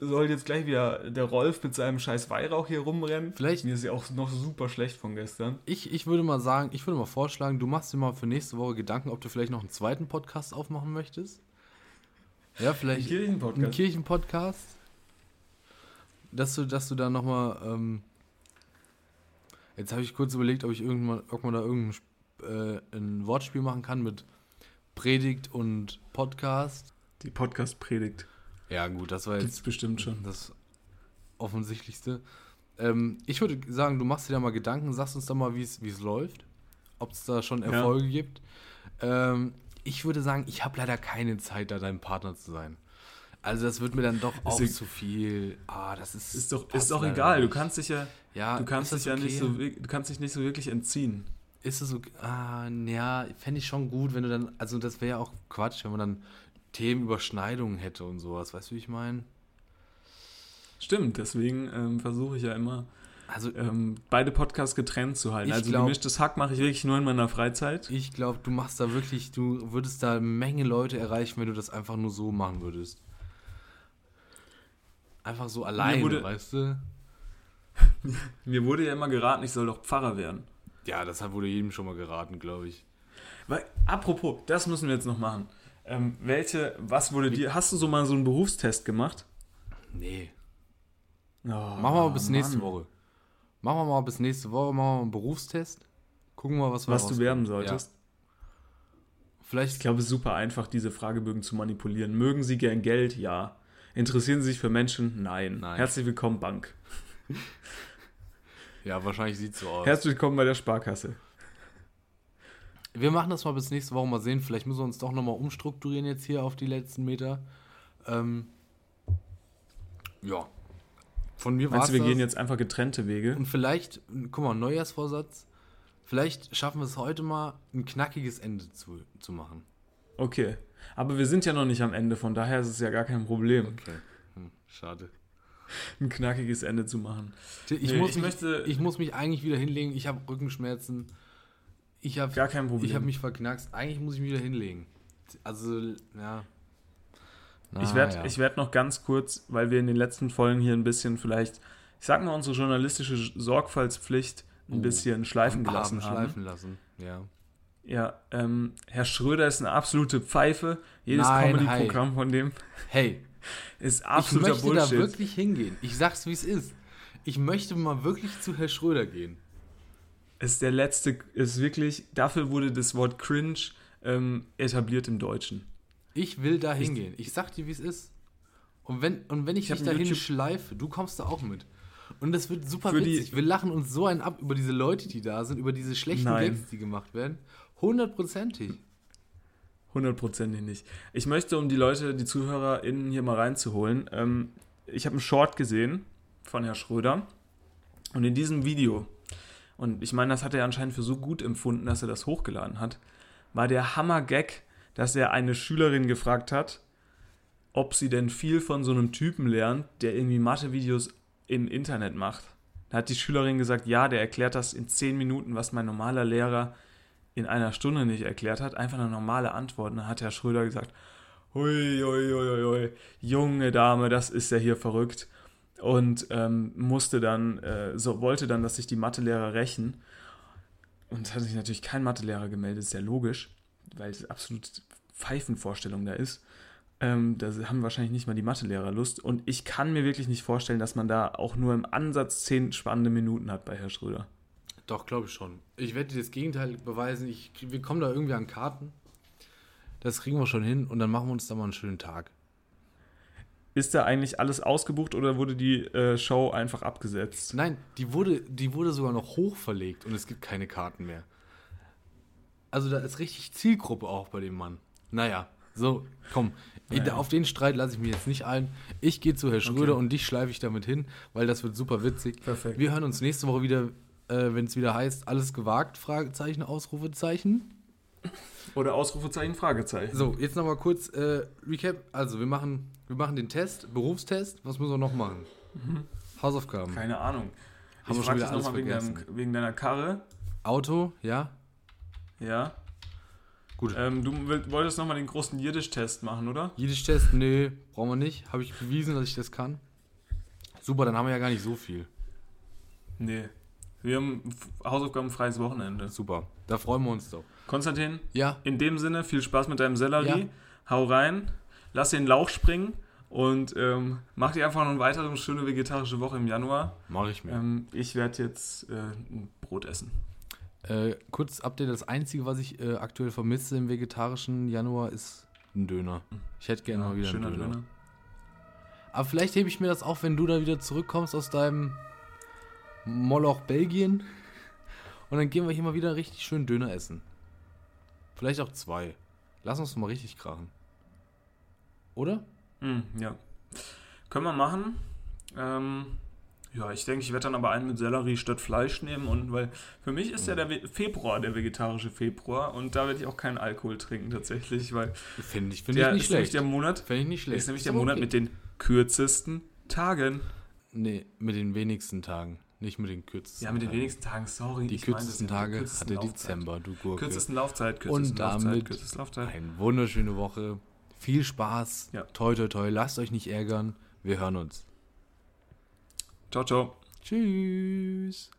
[SPEAKER 4] soll jetzt gleich wieder der Rolf mit seinem scheiß Weihrauch hier rumrennen?
[SPEAKER 3] Vielleicht-
[SPEAKER 4] Mir ist ja auch noch super schlecht von gestern.
[SPEAKER 3] Ich, ich würde mal sagen, ich würde mal vorschlagen, du machst dir mal für nächste Woche Gedanken, ob du vielleicht noch einen zweiten Podcast aufmachen möchtest. Ja, vielleicht. Ein
[SPEAKER 4] Kirchenpodcast.
[SPEAKER 3] Kirchenpodcast. Dass du, dass du da nochmal. Ähm, jetzt habe ich kurz überlegt, ob ich irgendwann, ob man da irgendein äh, ein Wortspiel machen kann mit Predigt und Podcast.
[SPEAKER 4] Die Podcast-Predigt.
[SPEAKER 3] Ja, gut, das war
[SPEAKER 4] Gibt's
[SPEAKER 3] jetzt
[SPEAKER 4] bestimmt schon.
[SPEAKER 3] das Offensichtlichste. Ähm, ich würde sagen, du machst dir da mal Gedanken, sagst uns da mal, wie es läuft. Ob es da schon
[SPEAKER 4] Ja.
[SPEAKER 3] Erfolge gibt. Ähm, ich würde sagen, ich habe leider keine Zeit, da dein Partner zu sein. Also das wird mir dann doch auch
[SPEAKER 4] e-
[SPEAKER 3] zu viel. Ah, das ist.
[SPEAKER 4] Ist doch, ist doch egal. Du kannst dich ja,
[SPEAKER 3] Ja,
[SPEAKER 4] du kannst dich
[SPEAKER 3] das
[SPEAKER 4] ja nicht
[SPEAKER 3] okay?
[SPEAKER 4] so, du kannst dich nicht so wirklich entziehen.
[SPEAKER 3] Ist es okay? Ah, ja, fände ich schon gut, wenn du dann. Also das wäre ja auch Quatsch, wenn man dann Themenüberschneidungen hätte und sowas. Weißt du, wie ich meine?
[SPEAKER 4] Stimmt, deswegen ähm, versuche ich ja immer,
[SPEAKER 3] Also
[SPEAKER 4] ähm, beide Podcasts getrennt zu halten. Also
[SPEAKER 3] glaub-
[SPEAKER 4] gemischtes Hack mache ich wirklich nur in meiner Freizeit.
[SPEAKER 3] Ich glaube, du machst da wirklich, du würdest da eine Menge Leute erreichen, wenn du das einfach nur so machen würdest. Einfach so alleine,
[SPEAKER 4] wurde-
[SPEAKER 3] weißt du?
[SPEAKER 4] Mir wurde ja immer geraten, ich soll doch Pfarrer werden.
[SPEAKER 3] Ja, das hat wurde jedem schon mal geraten, glaube ich.
[SPEAKER 4] Weil, apropos, das müssen wir jetzt noch machen. Ähm, welche, was wurde dir, hast du so mal so einen Berufstest gemacht?
[SPEAKER 3] Nee.
[SPEAKER 4] Oh,
[SPEAKER 3] Machen wir mal bis
[SPEAKER 4] Mann.
[SPEAKER 3] nächste Woche. Machen wir mal bis nächste Woche, machen wir mal einen Berufstest. Gucken wir, was wir
[SPEAKER 4] Was du werden solltest.
[SPEAKER 3] Ja. Vielleicht,
[SPEAKER 4] Ich glaube, es ist super einfach, diese Fragebögen zu manipulieren. Mögen Sie gern Geld? Ja. Interessieren Sie sich für Menschen? Nein.
[SPEAKER 3] Nein.
[SPEAKER 4] Herzlich willkommen, Bank.
[SPEAKER 3] ja, wahrscheinlich sieht so aus.
[SPEAKER 4] Herzlich willkommen bei der Sparkasse.
[SPEAKER 3] Wir machen das mal bis nächste Woche mal sehen. Vielleicht müssen wir uns doch nochmal umstrukturieren jetzt hier auf die letzten Meter. Ähm, ja. Von mir war
[SPEAKER 4] Meinst
[SPEAKER 3] es
[SPEAKER 4] du, wir
[SPEAKER 3] das.
[SPEAKER 4] gehen jetzt einfach getrennte Wege?
[SPEAKER 3] Und vielleicht, guck mal, Neujahrsvorsatz. Vielleicht schaffen wir es heute mal, ein knackiges Ende zu, zu machen.
[SPEAKER 4] Okay. Aber wir sind ja noch nicht am Ende, von daher ist es ja gar kein Problem.
[SPEAKER 3] Okay. Hm, schade.
[SPEAKER 4] ein knackiges Ende zu machen.
[SPEAKER 3] Ich,
[SPEAKER 4] Nee,
[SPEAKER 3] muss
[SPEAKER 4] ich möchte-
[SPEAKER 3] ich muss mich eigentlich wieder hinlegen. Ich habe Rückenschmerzen. Ich habe
[SPEAKER 4] Gar kein Problem.
[SPEAKER 3] ich habe mich verknackst. Eigentlich muss ich mich wieder hinlegen. Also, ja. Na,
[SPEAKER 4] Ich werde
[SPEAKER 3] ja.
[SPEAKER 4] ich werd noch ganz kurz, weil wir in den letzten Folgen hier ein bisschen vielleicht, ich sag mal, unsere journalistische Sorgfaltspflicht ein
[SPEAKER 3] Oh,
[SPEAKER 4] bisschen schleifen gelassen
[SPEAKER 3] Abend
[SPEAKER 4] haben.
[SPEAKER 3] schleifen lassen. Ja.
[SPEAKER 4] Ja, ähm, Herr Schröder ist eine absolute Pfeife. Jedes Comedy-Programm von dem
[SPEAKER 3] Hey,
[SPEAKER 4] ist
[SPEAKER 3] ich
[SPEAKER 4] absoluter
[SPEAKER 3] möchte
[SPEAKER 4] Bullshit.
[SPEAKER 3] da wirklich hingehen. Ich sag's, wie es ist. Ich möchte mal wirklich zu Herr Schröder gehen.
[SPEAKER 4] Ist der letzte, ist wirklich, dafür wurde das Wort cringe ähm, etabliert im Deutschen.
[SPEAKER 3] Ich will da hingehen. Ich sag dir, wie es ist. Und wenn, und wenn ich,
[SPEAKER 4] Ich
[SPEAKER 3] dich dahin
[SPEAKER 4] YouTube-
[SPEAKER 3] schleife, du kommst da auch mit. Und das wird super
[SPEAKER 4] Für die-
[SPEAKER 3] witzig. Wir lachen uns so einen ab über diese Leute, die da sind, über diese schlechten
[SPEAKER 4] Nein.
[SPEAKER 3] Gags, die gemacht werden. Hundertprozentig.
[SPEAKER 4] Hundertprozentig nicht. Ich möchte, um die Leute, die ZuhörerInnen hier mal reinzuholen, ähm, ich habe einen Short gesehen von Herrn Schröder und in diesem Video, und ich meine, das hat er anscheinend für so gut empfunden, dass er das hochgeladen hat, war der Hammer-Gag, dass er eine Schülerin gefragt hat, ob sie denn viel von so einem Typen lernt, der irgendwie Mathe-Videos im Internet macht. Da hat die Schülerin gesagt, ja, der erklärt das in zehn Minuten, was mein normaler Lehrer in einer Stunde nicht erklärt hat. Einfach eine normale Antwort. Und dann hat Herr Schröder gesagt, hui, hui, hui, hui, junge Dame, das ist ja hier verrückt. Und ähm, musste dann, äh, so wollte dann, dass sich die Mathelehrer rächen. Und es hat sich natürlich kein Mathelehrer gemeldet, ist ja logisch, weil es absolut Pfeifenvorstellung da ist. Ähm, da haben wahrscheinlich nicht mal die Mathelehrer Lust. Und ich kann mir wirklich nicht vorstellen, dass man da auch nur im Ansatz zehn spannende Minuten hat bei Herr Schröder.
[SPEAKER 3] Doch, glaube ich schon. Ich werde dir das Gegenteil beweisen. Ich, wir kommen da irgendwie an Karten. Das kriegen wir schon hin und dann machen wir uns da mal einen schönen Tag.
[SPEAKER 4] Ist da eigentlich alles ausgebucht oder wurde die äh, Show einfach abgesetzt?
[SPEAKER 3] Nein, die wurde, die wurde sogar noch hochverlegt und es gibt keine Karten mehr. Also da ist richtig Zielgruppe auch bei dem Mann. Naja, so, komm.
[SPEAKER 4] Naja.
[SPEAKER 3] Auf den Streit lasse ich mich jetzt nicht ein. Ich gehe zu Herr Schröder
[SPEAKER 4] Okay.
[SPEAKER 3] und dich schleife ich damit hin, weil das wird super witzig.
[SPEAKER 4] Perfekt.
[SPEAKER 3] Wir hören uns nächste Woche wieder, äh, wenn es wieder heißt, alles gewagt, Fragezeichen, Ausrufezeichen.
[SPEAKER 4] Oder Ausrufezeichen, Fragezeichen.
[SPEAKER 3] So, jetzt nochmal kurz äh, Recap. Also, wir machen, wir machen den Test, Berufstest. Was müssen wir noch machen? Hausaufgaben.
[SPEAKER 4] Keine Ahnung.
[SPEAKER 3] Haben
[SPEAKER 4] ich frage dich nochmal wegen, deinem- wegen deiner Karre.
[SPEAKER 3] Auto, ja.
[SPEAKER 4] Ja.
[SPEAKER 3] Gut.
[SPEAKER 4] Ähm, du will- wolltest nochmal den großen Jiddisch-Test machen, oder?
[SPEAKER 3] Jiddisch-Test, nee, brauchen wir nicht. Habe ich bewiesen, dass ich das kann. Super, dann haben wir ja gar nicht so viel.
[SPEAKER 4] Nee. Wir haben f- hausaufgabenfreies Wochenende.
[SPEAKER 3] Super, da freuen wir uns doch.
[SPEAKER 4] Konstantin,
[SPEAKER 3] Ja,
[SPEAKER 4] in dem Sinne, viel Spaß mit deinem Sellerie.
[SPEAKER 3] Ja.
[SPEAKER 4] Hau rein, lass den Lauch springen und ähm, mach dir einfach noch eine weitere schöne vegetarische Woche im Januar.
[SPEAKER 3] mache ich mir.
[SPEAKER 4] Ähm, ich werde jetzt äh, ein Brot essen.
[SPEAKER 3] Äh, kurz Update, das Einzige, was ich äh, aktuell vermisse im vegetarischen Januar, ist ein Döner. Ich hätte gerne mal wieder einen
[SPEAKER 4] schöner
[SPEAKER 3] Döner.
[SPEAKER 4] Döner.
[SPEAKER 3] Aber vielleicht hebe ich mir das auf, wenn du da wieder zurückkommst aus deinem Moloch Belgien. Und dann gehen wir hier mal wieder richtig schön Döner essen. Vielleicht auch zwei. Lass uns mal richtig krachen. Oder?
[SPEAKER 4] Mm, ja. Können wir machen. Ähm, ja, ich denke, ich werde dann aber einen mit Sellerie statt Fleisch nehmen. Und weil für mich ist ja der Ve- Februar der vegetarische Februar und da werde ich auch keinen Alkohol trinken tatsächlich, weil
[SPEAKER 3] Finde ich, finde ich
[SPEAKER 4] der
[SPEAKER 3] nicht
[SPEAKER 4] ist nämlich
[SPEAKER 3] schlecht.
[SPEAKER 4] der Monat,
[SPEAKER 3] Finde ich nicht schlecht.
[SPEAKER 4] ist nämlich der Monat
[SPEAKER 3] okay.
[SPEAKER 4] mit den kürzesten Tagen.
[SPEAKER 3] Nee, mit den wenigsten Tagen. Nicht mit den kürzesten
[SPEAKER 4] Ja, mit den wenigsten Tagen, sorry.
[SPEAKER 3] Die
[SPEAKER 4] meine
[SPEAKER 3] kürzesten
[SPEAKER 4] ja,
[SPEAKER 3] Tage
[SPEAKER 4] kürzesten
[SPEAKER 3] hat der
[SPEAKER 4] Laufzeit.
[SPEAKER 3] Dezember, du Gurke.
[SPEAKER 4] Kürzesten Laufzeit, kürzesten
[SPEAKER 3] Und
[SPEAKER 4] Laufzeit,
[SPEAKER 3] damit
[SPEAKER 4] kürzesten Laufzeit.
[SPEAKER 3] eine wunderschöne Woche. Viel Spaß.
[SPEAKER 4] Ja.
[SPEAKER 3] Toi, toi, toi. Lasst euch nicht ärgern. Wir hören uns.
[SPEAKER 4] Ciao, ciao.
[SPEAKER 3] Tschüss.